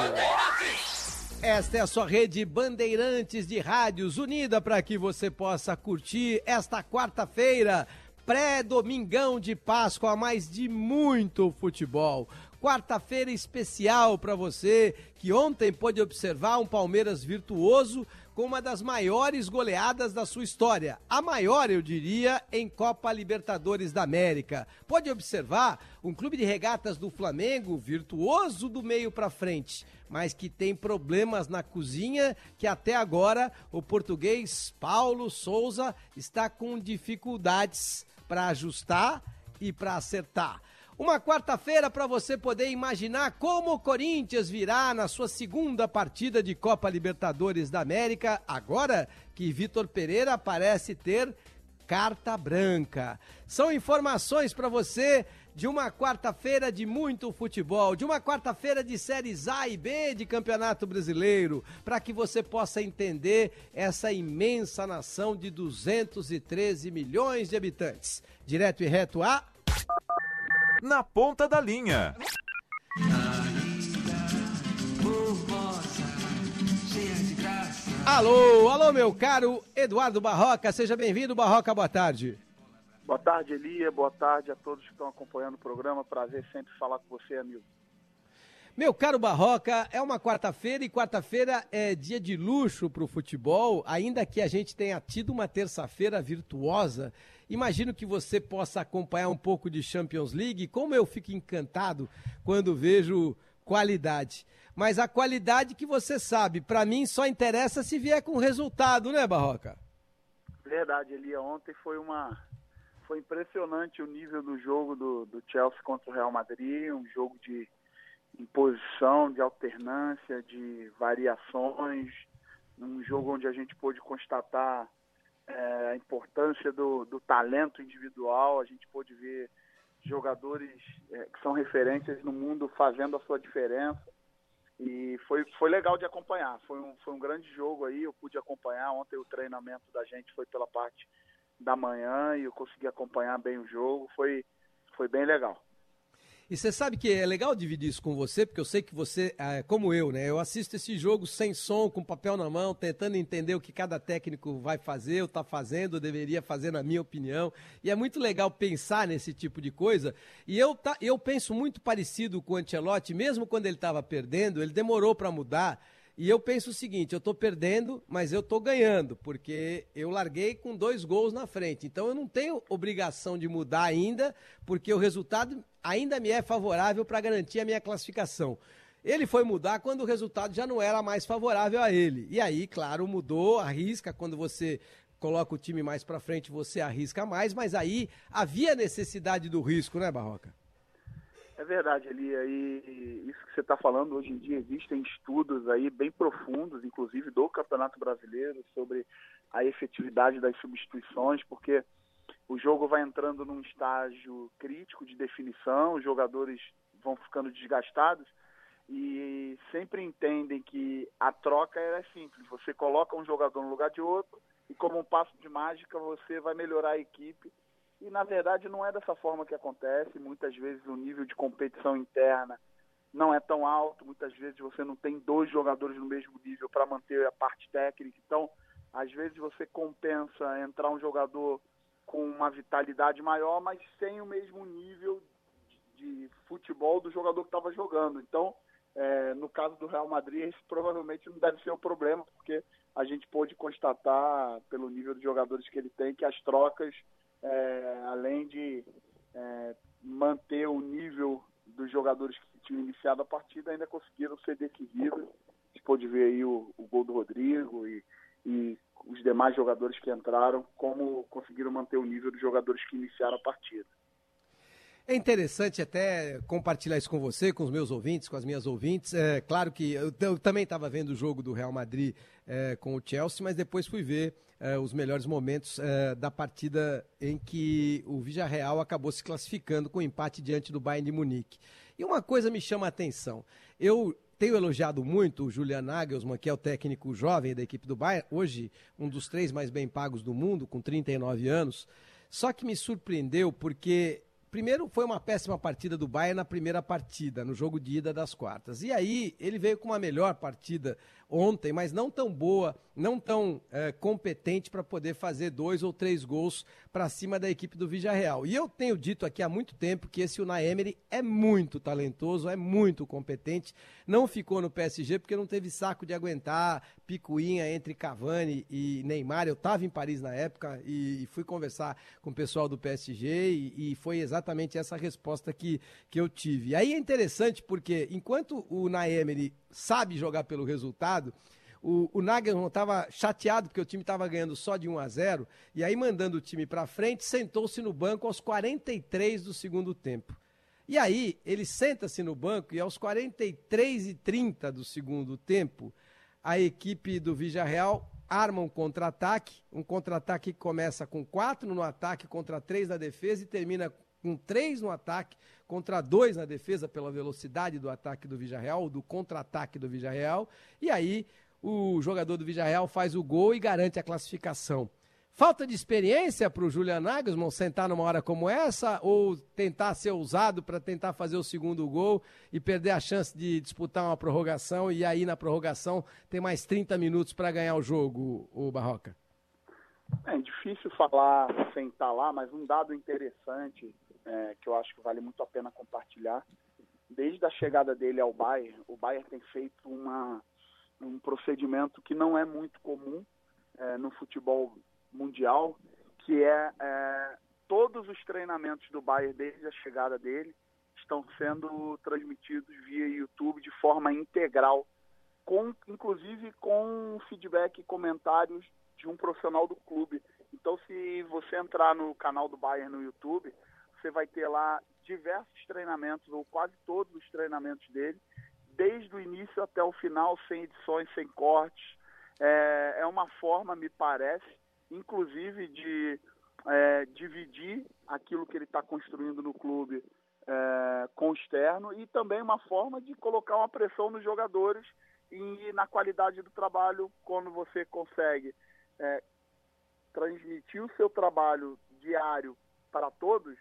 Esta é a sua rede Bandeirantes de Rádios, unida para que você possa curtir esta quarta-feira, pré-domingão de Páscoa, mais de muito futebol. Quarta-feira especial para você que ontem pôde observar um Palmeiras virtuoso com uma das maiores goleadas da sua história. A maior, eu diria, em Copa Libertadores da América. Pode observar um clube de regatas do Flamengo, virtuoso do meio para frente, mas que tem problemas na cozinha que até agora o português Paulo Souza está com dificuldades para ajustar e para acertar. Uma quarta-feira para você poder imaginar como o Corinthians virá na sua segunda partida de Copa Libertadores da América, agora que Vitor Pereira parece ter carta branca. São informações para você de uma quarta-feira de muito futebol, de uma quarta-feira de séries A e B de Campeonato Brasileiro, para que você possa entender essa imensa nação de 213 milhões de habitantes. Direto e reto a.
Na ponta da linha.
Alô, alô, meu caro Eduardo Barroca, seja bem-vindo, Barroca, boa tarde.
Boa tarde, Elia, boa tarde a todos que estão acompanhando o programa, prazer sempre falar com você, amigo.
Meu caro Barroca, é uma quarta-feira e quarta-feira é dia de luxo para o futebol, ainda que a gente tenha tido uma terça-feira virtuosa. Imagino que você possa acompanhar um pouco de Champions League, como eu fico encantado quando vejo qualidade. Mas a qualidade que você sabe, para mim só interessa se vier com resultado, né, Barroca?
Verdade, Elia. Ontem foi uma foi impressionante o nível do jogo do, do Chelsea contra o Real Madrid, um jogo de imposição, de alternância, de variações, um jogo onde a gente pôde constatar é, a importância do, do, talento individual, a gente pôde ver jogadores é, que são referências no mundo fazendo a sua diferença. E foi, foi legal de acompanhar. Foi um, foi um grande jogo aí, eu pude acompanhar. Ontem o treinamento da gente foi pela parte da manhã e eu consegui acompanhar bem o jogo. Foi, foi bem legal.
E você sabe que é legal dividir isso com você, porque eu sei que você, é como eu, né? Eu assisto esse jogo sem som, com papel na mão, tentando entender o que cada técnico vai fazer, ou está fazendo, ou deveria fazer, na minha opinião. E é muito legal pensar nesse tipo de coisa. E eu, tá, eu penso muito parecido com o Ancelotti, mesmo quando ele estava perdendo, ele demorou para mudar. E eu penso o seguinte: eu estou perdendo, mas eu estou ganhando, porque eu larguei com dois gols na frente. Então eu não tenho obrigação de mudar ainda, porque o resultado ainda me é favorável para garantir a minha classificação. Ele foi mudar quando o resultado já não era mais favorável a ele. E aí, claro, mudou, arrisca quando você coloca o time mais para frente, você arrisca mais, mas aí havia necessidade do risco, né, Barroca?
É verdade, Elia, e isso que você está falando, hoje em dia existem estudos aí bem profundos, inclusive do Campeonato Brasileiro, sobre a efetividade das substituições, porque o jogo vai entrando num estágio crítico de definição, os jogadores vão ficando desgastados e sempre entendem que a troca é simples, você coloca um jogador no lugar de outro e como um passo de mágica você vai melhorar a equipe e na verdade não é dessa forma que acontece. Muitas vezes o nível de competição interna não é tão alto, muitas vezes você não tem dois jogadores no mesmo nível para manter a parte técnica. Então, às vezes você compensa entrar um jogador com uma vitalidade maior, mas sem o mesmo nível de, de futebol do jogador que estava jogando. Então, é, no caso do Real Madrid, esse provavelmente não deve ser o problema, porque a gente pôde constatar, pelo nível de jogadores que ele tem, que as trocas é, além de é, manter o nível dos jogadores que tinham iniciado a partida, ainda conseguiram ser decisivos. A gente pôde ver aí o, o gol do Rodrigo e, e os demais jogadores que entraram, como conseguiram manter o nível dos jogadores que iniciaram a partida.
É interessante até compartilhar isso com você, com os meus ouvintes, com as minhas ouvintes. É claro que eu, eu também estava vendo o jogo do Real Madrid é, com o Chelsea, mas depois fui ver é, os melhores momentos é, da partida em que o Villarreal acabou se classificando com empate diante do Bayern de Munique. E uma coisa me chama a atenção. Eu tenho elogiado muito o Julian Nagelsmann, que é o técnico jovem da equipe do Bayern, hoje um dos três mais bem pagos do mundo, com 39 anos. Só que me surpreendeu porque Primeiro, foi uma péssima partida do Bayern na primeira partida, no jogo de ida das quartas. E aí, ele veio com uma melhor partida ontem, mas não tão boa, não tão é, competente para poder fazer dois ou três gols para cima da equipe do Villarreal. E eu tenho dito aqui há muito tempo que esse Unai Emery é muito talentoso, é muito competente. Não ficou no PSG porque não teve saco de aguentar picuinha entre Cavani e Neymar. Eu estava em Paris na época e, fui conversar com o pessoal do PSG e, e foi exatamente essa resposta que, que eu tive. E aí é interessante porque enquanto o Unai Emery sabe jogar pelo resultado. O, o Nagelsmann estava chateado porque o time estava ganhando só de 1 a 0 e aí mandando o time para frente, sentou-se no banco aos 43 do segundo tempo. E aí ele senta-se no banco e aos 43 e 30 do segundo tempo, a equipe do Villarreal arma um contra-ataque, um contra-ataque que começa com quatro no ataque contra três na defesa e termina com três no ataque, contra dois na defesa pela velocidade do ataque do Villarreal, do contra-ataque do Villarreal, e aí o jogador do Villarreal faz o gol e garante a classificação. Falta de experiência para o Julian Nagelsmann sentar numa hora como essa ou tentar ser ousado para tentar fazer o segundo gol e perder a chance de disputar uma prorrogação e aí na prorrogação ter mais 30 minutos para ganhar o jogo, o Barroca?
É difícil falar sem estar lá, mas um dado interessante é, que eu acho que vale muito a pena compartilhar. Desde a chegada dele ao Bayern, o Bayern tem feito uma, um procedimento que não é muito comum é, no futebol mundial, que é, é, todos os treinamentos do Bayern desde a chegada dele estão sendo transmitidos via YouTube de forma integral, com, inclusive com feedback e comentários de um profissional do clube. Então, se você entrar no canal do Bayern no YouTube, você vai ter lá diversos treinamentos, ou quase todos os treinamentos dele, desde o início até o final, sem edições, sem cortes. É, é uma forma, me parece, inclusive de é, dividir aquilo que ele está construindo no clube é, com o externo e também uma forma de colocar uma pressão nos jogadores e na qualidade do trabalho quando você consegue é, transmitir o seu trabalho diário para todos,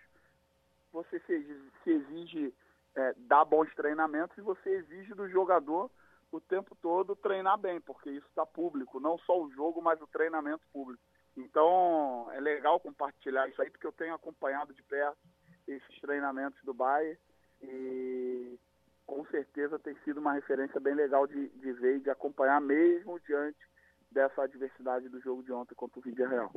você se, se exige é, dar bons treinamentos e você exige do jogador o tempo todo treinar bem, porque isso está público, não só o jogo, mas o treinamento público. Então é legal compartilhar isso aí, porque eu tenho acompanhado de perto esses treinamentos do Bayern e com certeza tem sido uma referência bem legal de, de ver e de acompanhar mesmo diante dessa adversidade do jogo de ontem contra o Vídeo Real.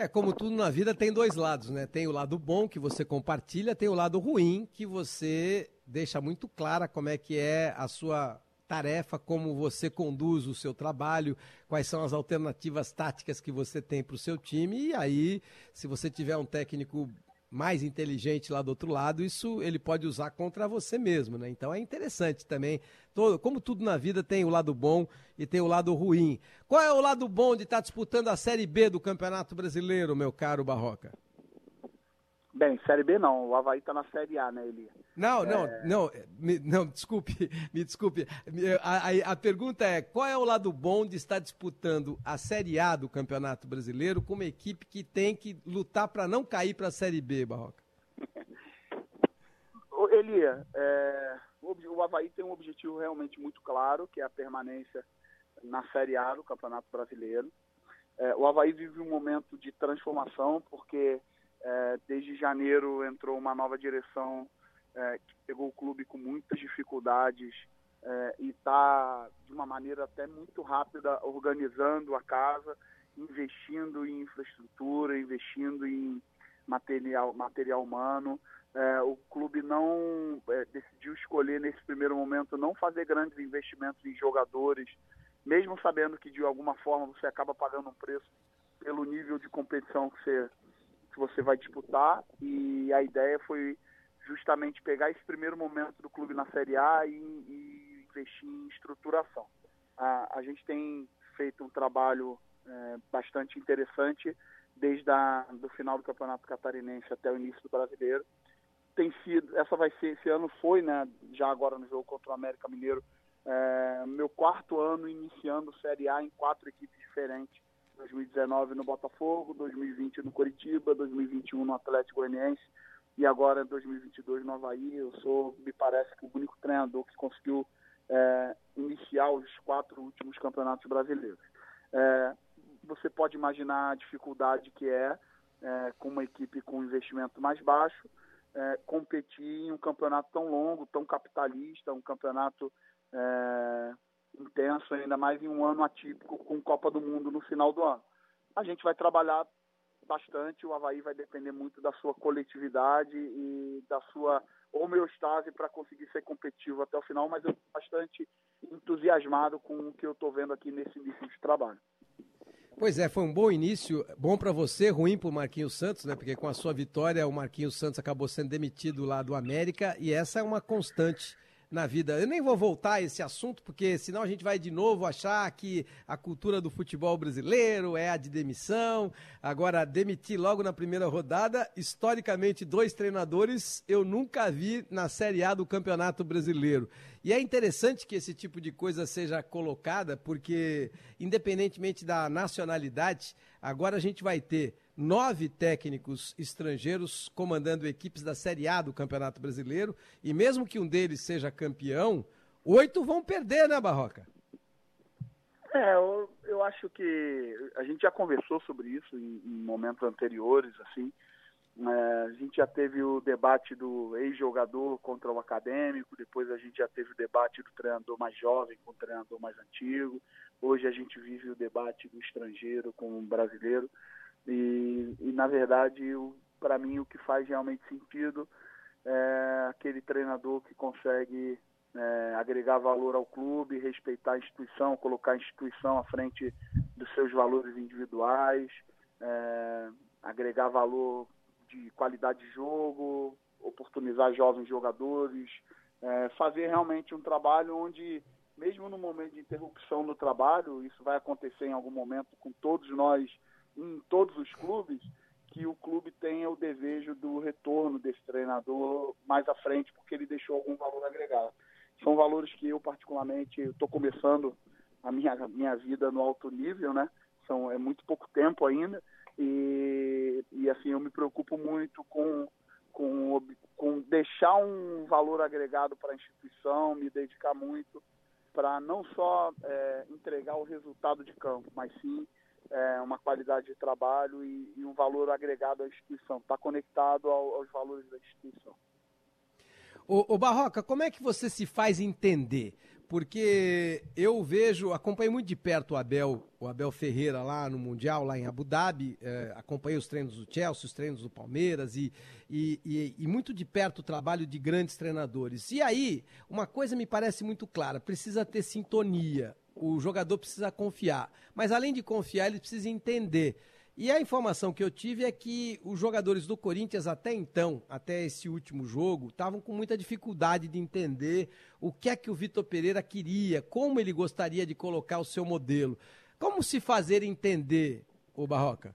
É, como tudo na vida tem dois lados, né? Tem o lado bom que você compartilha, tem o lado ruim que você deixa muito clara como é que é a sua tarefa, como você conduz o seu trabalho, quais são as alternativas táticas que você tem para o seu time. E aí, se você tiver um técnico mais inteligente lá do outro lado, isso ele pode usar contra você mesmo, né? Então é interessante também. Todo, como tudo na vida tem o lado bom e tem o lado ruim. Qual é o lado bom de estar tá disputando a Série B do Campeonato Brasileiro, meu caro Barroca?
Bem, Série B não, o Havaí está na Série A, né, Eli?
Não, não, é... não, me, não, desculpe, [laughs] me desculpe. A, a, a, pergunta é, qual é o lado bom de estar disputando a Série A do Campeonato Brasileiro com uma equipe que tem que lutar para não cair para a Série B, Barroca? [laughs]
Eli, é, o, o Havaí tem um objetivo realmente muito claro, que é a permanência na Série A do Campeonato Brasileiro. É, o Havaí vive um momento de transformação, porque desde janeiro entrou uma nova direção é, que pegou o clube com muitas dificuldades é, e está, de uma maneira até muito rápida, organizando a casa, investindo em infraestrutura, investindo em material, material humano. É, o clube não é, decidiu escolher nesse primeiro momento não fazer grandes investimentos em jogadores, mesmo sabendo que de alguma forma você acaba pagando um preço pelo nível de competição que você você vai disputar e a ideia foi justamente pegar esse primeiro momento do clube na Série A e, e investir em estruturação. A, a, gente tem feito um trabalho é, bastante interessante desde a, do final do Campeonato Catarinense até o início do Brasileiro. Tem sido, essa vai ser, esse ano foi, né, já agora no jogo contra o América Mineiro, é, meu quarto ano iniciando Série A em quatro equipes diferentes 2019 no Botafogo, 2020 no Coritiba, 2021 no Atlético Goianiense e agora 2022 no Havaí. Eu sou, me parece que o único treinador que conseguiu é, iniciar os quatro últimos campeonatos brasileiros. É, você pode imaginar a dificuldade que é, é com uma equipe com investimento mais baixo, é, competir em um campeonato tão longo, tão capitalista, um campeonato é, intenso, ainda mais em um ano atípico com Copa do Mundo no final do ano. A gente vai trabalhar bastante, o Havaí vai depender muito da sua coletividade e da sua homeostase para conseguir ser competitivo até o final, mas eu estou bastante entusiasmado com o que eu estou vendo aqui nesse início de trabalho.
Pois é, foi um bom início, bom para você, ruim para o Marquinhos Santos, né? Porque com a sua vitória o Marquinhos Santos acabou sendo demitido lá do América e essa é uma constante na vida. Eu nem vou voltar a esse assunto, porque senão a gente vai de novo achar que a cultura do futebol brasileiro é a de demissão. Agora, demitir logo na primeira rodada, historicamente, dois treinadores eu nunca vi na Série A do Campeonato Brasileiro. E é interessante que esse tipo de coisa seja colocada, porque, independentemente da nacionalidade, agora a gente vai ter nove técnicos estrangeiros comandando equipes da Série A do Campeonato Brasileiro, e mesmo que um deles seja campeão, oito vão perder, né, Barroca?
É, eu, eu acho que a gente já conversou sobre isso em, em momentos anteriores, assim. É, a gente já teve o debate do ex-jogador contra o acadêmico, depois a gente já teve o debate do treinador mais jovem com o treinador mais antigo. Hoje a gente vive o debate do estrangeiro com o brasileiro. E, e na verdade, para mim, o que faz realmente sentido é aquele treinador que consegue é, agregar valor ao clube, respeitar a instituição, colocar a instituição à frente dos seus valores individuais, é, agregar valor de qualidade de jogo, oportunizar jovens jogadores, é, fazer realmente um trabalho onde, mesmo no momento de interrupção no trabalho, isso vai acontecer em algum momento com todos nós em todos os clubes que o clube tenha o desejo do retorno desse treinador mais à frente, porque ele deixou algum valor agregado. São valores que eu, particularmente, estou começando a minha, minha vida no alto nível, né? São, é muito pouco tempo ainda, e, e assim, eu me preocupo muito com, com, com deixar um valor agregado para a instituição, me dedicar muito para não só é, entregar o resultado de campo, mas sim é, uma qualidade de trabalho e, e, um valor agregado à instituição, está conectado ao, aos valores da instituição.
O, Barroca, como é que você se faz entender? Porque eu vejo, acompanhei muito de perto o Abel, o Abel Ferreira lá no Mundial, lá em Abu Dhabi, é, acompanhei os treinos do Chelsea, os treinos do Palmeiras e, e, e, e muito de perto o trabalho de grandes treinadores. E aí, uma coisa me parece muito clara, precisa ter sintonia o jogador precisa confiar. Mas além de confiar, ele precisa entender. E a informação que eu tive é que os jogadores do Corinthians até então, até esse último jogo, estavam com muita dificuldade de entender o que é que o Vitor Pereira queria, como ele gostaria de colocar o seu modelo. Como se fazer entender, o Barroca?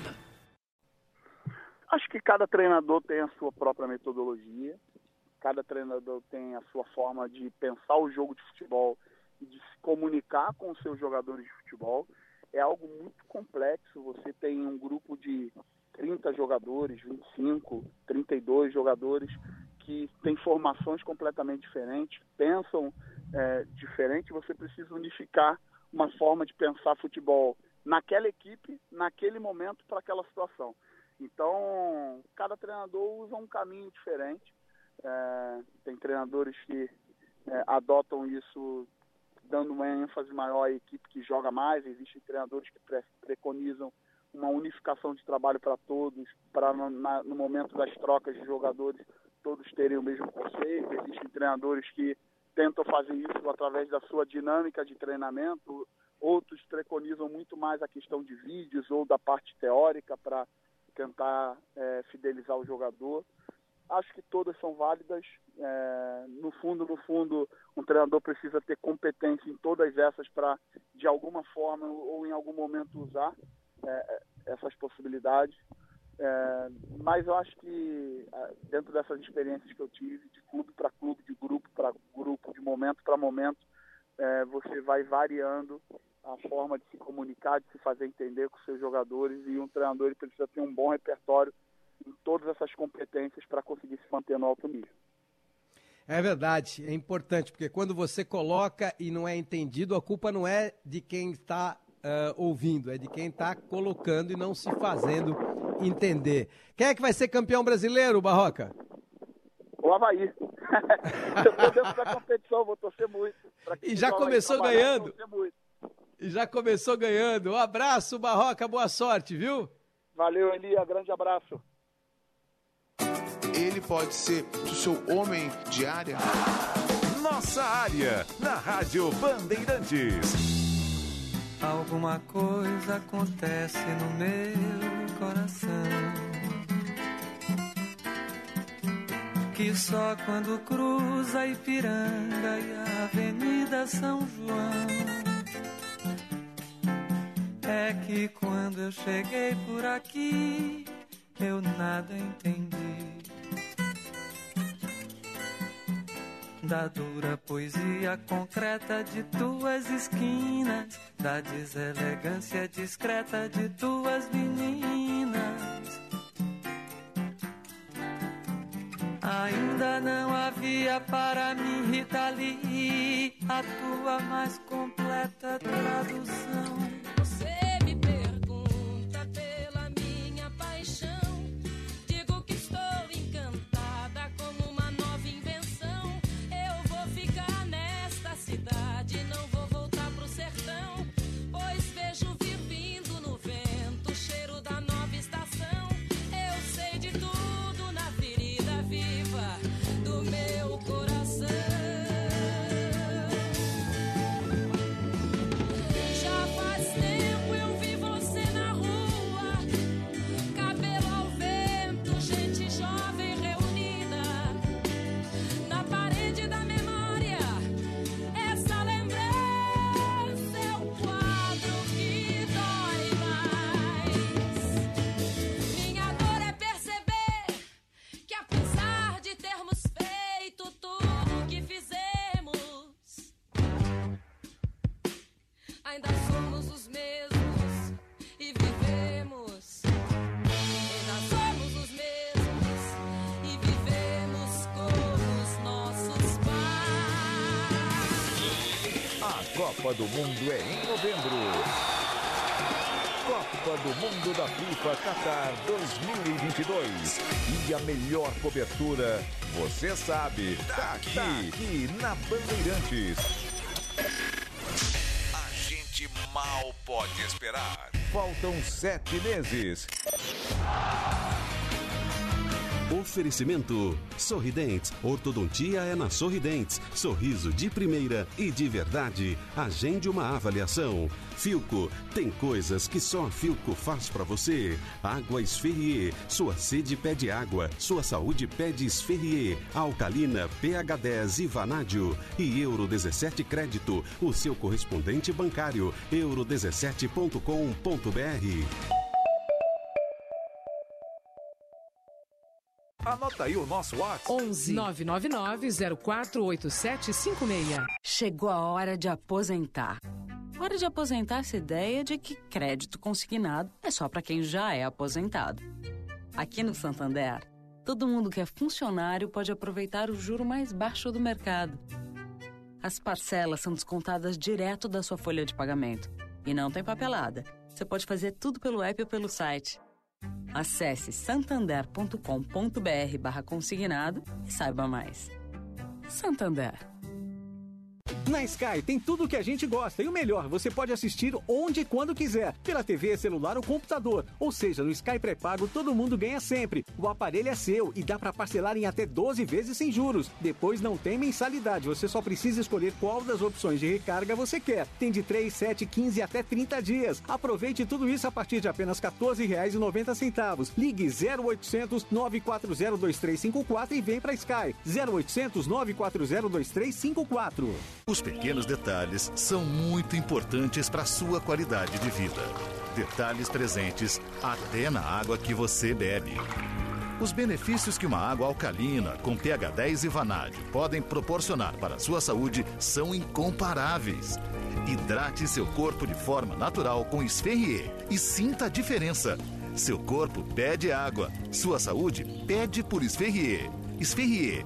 Acho que cada treinador tem a sua própria metodologia, cada treinador tem a sua forma de pensar o jogo de futebol e de se comunicar com os seus jogadores de futebol. É algo muito complexo. Você tem um grupo de 30 jogadores, 25, 32 jogadores que têm formações completamente diferentes, pensam é, diferente. Você precisa unificar uma forma de pensar futebol naquela equipe, naquele momento, para aquela situação. Então, cada treinador usa um caminho diferente. É, tem treinadores que é, adotam isso dando uma ênfase maior à equipe que joga mais. Existem treinadores que pre preconizam uma unificação de trabalho para todos, para no, no, momento das trocas de jogadores todos terem o mesmo conceito. Existem treinadores que tentam fazer isso através da sua dinâmica de treinamento. Outros preconizam muito mais a questão de vídeos ou da parte teórica para tentar é, fidelizar o jogador. Acho que todas são válidas. É, no fundo, no fundo, um treinador precisa ter competência em todas essas para, de alguma forma ou em algum momento, usar é, essas possibilidades. É, mas eu acho que é, dentro dessas experiências que eu tive, de clube para clube, de grupo para grupo, de momento para momento, é, você vai variando a forma de se comunicar, de se fazer entender com seus jogadores e um treinador ele precisa ter um bom repertório em todas essas competências para conseguir se manter no alto nível.
É verdade, é importante, porque quando você coloca e não é entendido, a culpa não é de quem está uh, ouvindo, é de quem está colocando e não se fazendo entender. Quem é que vai ser campeão brasileiro, Barroca?
O Havaí. [laughs] eu tô dentro da competição, vou torcer muito.
E já começou ganhando.
vou torcer muito.
E já começou ganhando. Um abraço, Barroca, boa sorte, viu?
Valeu, Elia, grande abraço.
Ele pode ser o seu homem de área.
Nossa área, na Rádio Bandeirantes.
Alguma coisa acontece no meu coração. Que só quando cruza Ipiranga e a Avenida São João. É que quando eu cheguei por aqui, eu nada entendi. Da dura poesia concreta de tuas esquinas, da deselegância discreta de tuas meninas. Ainda não havia para mim, Rita Lee, a tua mais completa tradução.
Mundo da FIFA Qatar 2022. E a melhor cobertura, você sabe, tá aqui, aqui na Bandeirantes.
A gente mal pode esperar.
Faltam sete meses.
Oferecimento Sorridentes. Ortodontia é na Sorridentes. Sorriso de primeira e de verdade. Agende uma avaliação. Filco. Tem coisas que só a Filco faz pra você. Água Esferrier. Sua sede pede água. Sua saúde pede Esferrier. Alcalina pH 10 e Vanádio. E Euro 17 Crédito. O seu correspondente bancário. euro17.com.br.
Anota aí o nosso WhatsApp.
11 999 048756.
Chegou a hora de aposentar. Hora de aposentar essa ideia de que crédito consignado é só para quem já é aposentado. Aqui no Santander, todo mundo que é funcionário pode aproveitar o juro mais baixo do mercado. As parcelas são descontadas direto da sua folha de pagamento. E não tem papelada. Você pode fazer tudo pelo app ou pelo site. Acesse santander.com.br barra consignado e saiba mais. Santander.
Na Sky tem tudo o que a gente gosta e o melhor, você pode assistir onde e quando quiser, pela TV, celular ou computador. Ou seja, no Sky pré-pago todo mundo ganha sempre. O aparelho é seu e dá para parcelar em até 12 vezes sem juros. Depois não tem mensalidade, você só precisa escolher qual das opções de recarga você quer. Tem de 3, 7, 15 até 30 dias. Aproveite tudo isso a partir de apenas R$ 14,90. Ligue 0800 940 2354 e vem para Sky. 0800 940 2354.
Os pequenos detalhes são muito importantes para a sua qualidade de vida. Detalhes presentes até na água que você bebe. Os benefícios que uma água alcalina com pH 10 e vanádio podem proporcionar para a sua saúde são incomparáveis. Hidrate seu corpo de forma natural com Esferrier e sinta a diferença. Seu corpo pede água, sua saúde pede por Esferrier. Esferrier,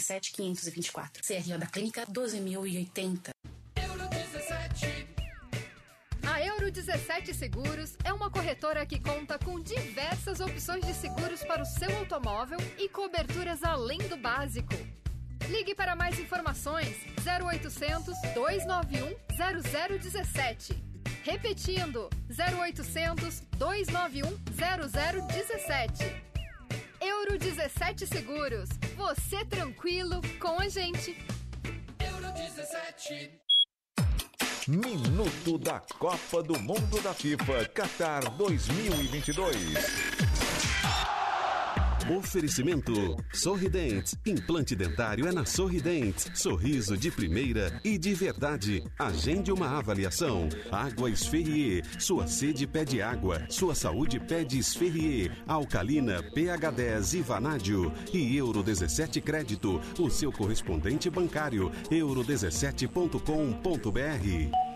524. CRO da clínica 12080.
A Euro 17 Seguros é uma corretora que conta com diversas opções de seguros para o seu automóvel e coberturas além do básico. Ligue para mais informações 0800 291 0017. Repetindo 0800 291 0017. Euro 17 Seguros. Você tranquilo com a gente.
Euro 17.
Minuto da Copa do Mundo da FIFA Qatar 2022.
Oferecimento Sorridentes. Implante dentário é na Sorridentes. Sorriso de primeira e de verdade. Agende uma avaliação. Água Esferrier. Sua sede pede água. Sua saúde pede Esferrier. Alcalina, pH 10 e Vanádio. E Euro 17 Crédito. O seu correspondente bancário. euro17.com.br.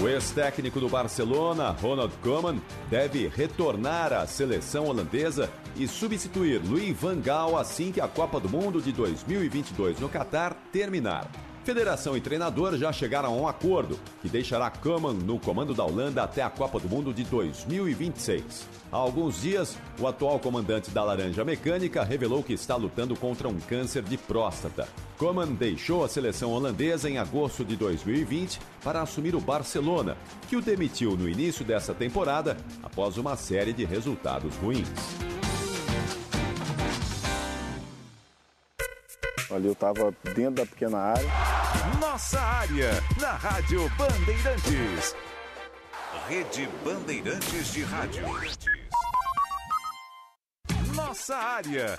O ex-técnico do Barcelona, Ronald Koeman, deve retornar à seleção holandesa e substituir Louis van Gaal assim que a Copa do Mundo de 2022 no Catar terminar. Federação e treinador já chegaram a um acordo que deixará Koeman no comando da Holanda até a Copa do Mundo de 2026. Há alguns dias, o atual comandante da Laranja Mecânica revelou que está lutando contra um câncer de próstata. Koeman deixou a seleção holandesa em agosto de 2020 para assumir o Barcelona, que o demitiu no início dessa temporada após uma série de resultados ruins.
Ali eu estava dentro da pequena área.
Nossa área, na Rádio Bandeirantes.
Rede Bandeirantes de Rádio.
Nossa área.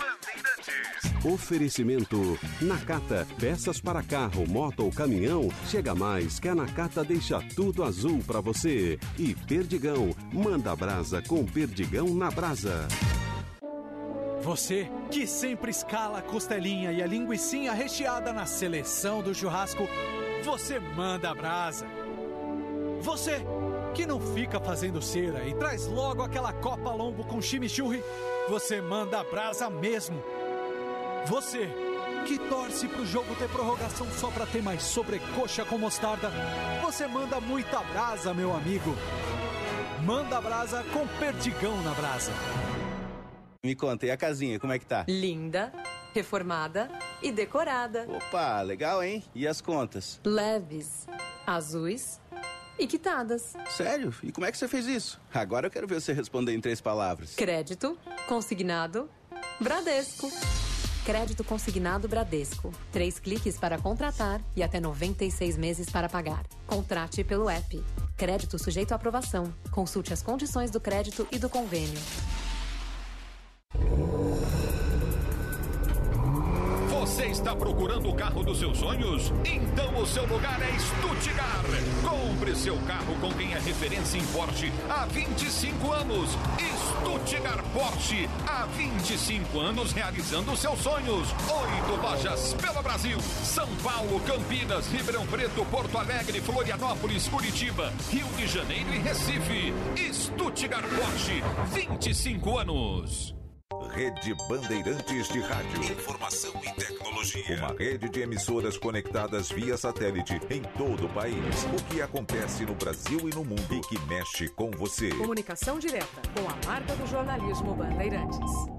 Oferecimento Nakata, peças para carro, moto ou caminhão. Chega mais que a Nakata deixa tudo azul para você. E Perdigão, manda brasa com Perdigão na brasa.
Você que sempre escala a costelinha e a linguiçinha recheada na seleção do churrasco, você manda a brasa. Você que não fica fazendo cera e traz logo aquela copa lombo com chimichurri, você manda a brasa mesmo. Você que torce pro jogo ter prorrogação só pra ter mais sobrecoxa com mostarda, você manda muita brasa, meu amigo. Manda brasa com perdigão na brasa.
Me conta, e a casinha, como é que tá?
Linda, reformada e decorada.
Opa, legal, hein? E as contas?
Leves, azuis e quitadas.
Sério? E como é que você fez isso? Agora eu quero ver você responder em três palavras.
Crédito, consignado, Bradesco. Crédito consignado Bradesco. Três cliques para contratar e até 96 meses para pagar. Contrate pelo app. Crédito sujeito à aprovação. Consulte as condições do crédito e do convênio.
Você está procurando o carro dos seus sonhos? Então o seu lugar é Stuttgart. Compre seu carro com quem é referência em Porsche há 25 anos. Stuttgart Porsche, há 25 anos realizando seus sonhos. Oito lojas pelo Brasil: São Paulo, Campinas, Ribeirão Preto, Porto Alegre, Florianópolis, Curitiba, Rio de Janeiro e Recife. Stuttgart Porsche, 25 anos. Rede Bandeirantes de Rádio. Informação e tecnologia. Uma rede de emissoras conectadas via satélite em todo o país. O que acontece no Brasil e no mundo e que mexe com você.
Comunicação direta com a marca do jornalismo Bandeirantes.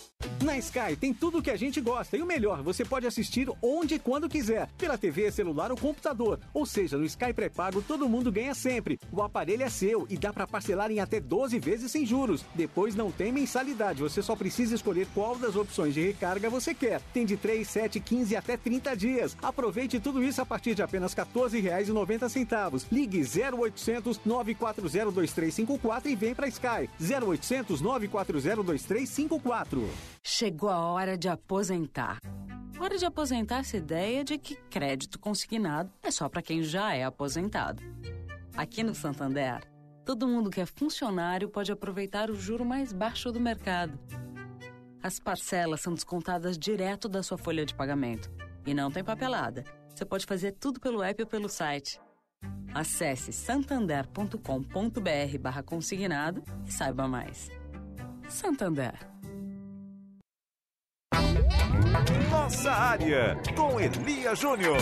Na Sky tem tudo o que a gente gosta e o melhor, você pode assistir onde e quando quiser, pela TV, celular ou computador. Ou seja, no Sky pré-pago todo mundo ganha sempre. O aparelho é seu e dá para parcelar em até 12 vezes sem juros. Depois não tem mensalidade, você só precisa escolher qual das opções de recarga você quer. Tem de 3, 7, 15 até 30 dias. Aproveite tudo isso a partir de apenas R$ 14,90. Ligue 0800 940 2354 e vem para Sky. 0800 940 2354.
Chegou a hora de aposentar. Hora de aposentar essa ideia de que crédito consignado é só para quem já é aposentado. Aqui no Santander, todo mundo que é funcionário pode aproveitar o juro mais baixo do mercado. As parcelas são descontadas direto da sua folha de pagamento. E não tem papelada. Você pode fazer tudo pelo app ou pelo site. Acesse santander.com.br barra consignado e saiba mais. Santander.
Nossa área, com Elia Júnior.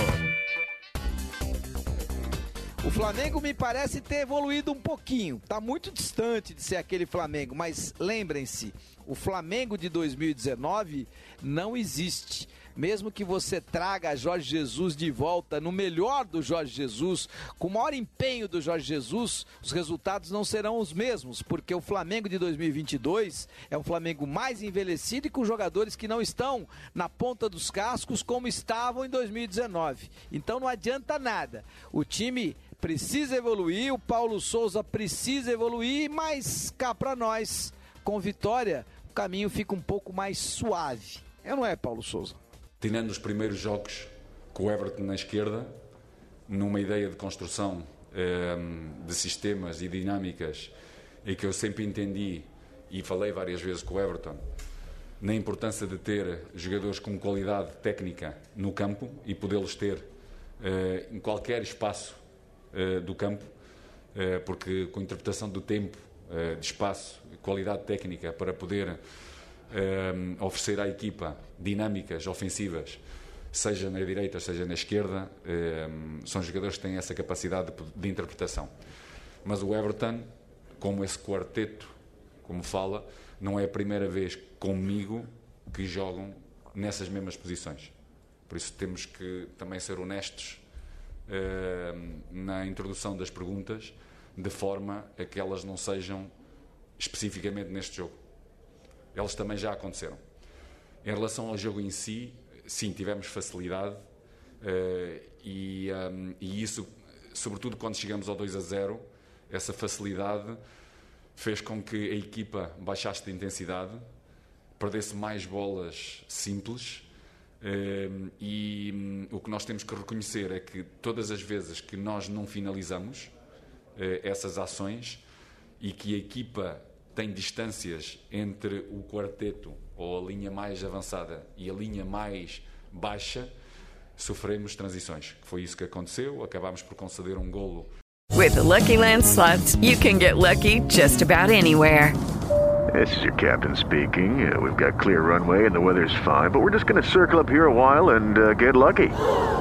O Flamengo me parece ter evoluído um pouquinho. Tá muito distante de ser aquele Flamengo, mas lembrem-se, o Flamengo de 2019 não existe. Mesmo que você traga Jorge Jesus de volta no melhor do Jorge Jesus, com o maior empenho do Jorge Jesus, os resultados não serão os mesmos, porque o Flamengo de 2022 é um Flamengo mais envelhecido e com jogadores que não estão na ponta dos cascos como estavam em 2019. Então não adianta nada. O time precisa evoluir, o Paulo Souza precisa evoluir, mas cá para nós, com vitória, o caminho fica um pouco mais suave. É não é, Paulo Souza?
Tirando os primeiros jogos com o Everton na esquerda, numa ideia de construção eh, de sistemas e dinâmicas e que eu sempre entendi e falei várias vezes com o Everton na importância de ter jogadores com qualidade técnica no campo e podê-los ter eh, em qualquer espaço eh, do campo, eh, porque com interpretação do tempo, de espaço, qualidade técnica para poder eh, oferecer à equipa dinâmicas ofensivas, seja na direita, seja na esquerda, eh, são jogadores que têm essa capacidade de, de interpretação. Mas o Everton, como esse quarteto, como fala, não é a primeira vez comigo que jogam nessas mesmas posições. Por isso temos que também ser honestos eh, na introdução das perguntas, de forma a que elas não sejam especificamente neste jogo. Elas também já aconteceram. Em relação ao jogo em si, sim, tivemos facilidade uh, e, um, e, isso, sobretudo quando chegamos ao 2 a 0, essa facilidade fez com que a equipa baixasse de intensidade, perdesse mais bolas simples. Uh, e um, o que nós temos que reconhecer é que todas as vezes que nós não finalizamos uh, essas ações e que a equipa tem distâncias entre o quarteto ou a linha mais avançada e a linha mais baixa, sofremos transições. Foi isso que aconteceu, acabámos por conceder um golo.
With the Lucky Land slots, you can get lucky just about anywhere.
This is your captain speaking. Uh, we've got clear runway and the weather's fine, but we're just going to circle up here a while and uh, get lucky.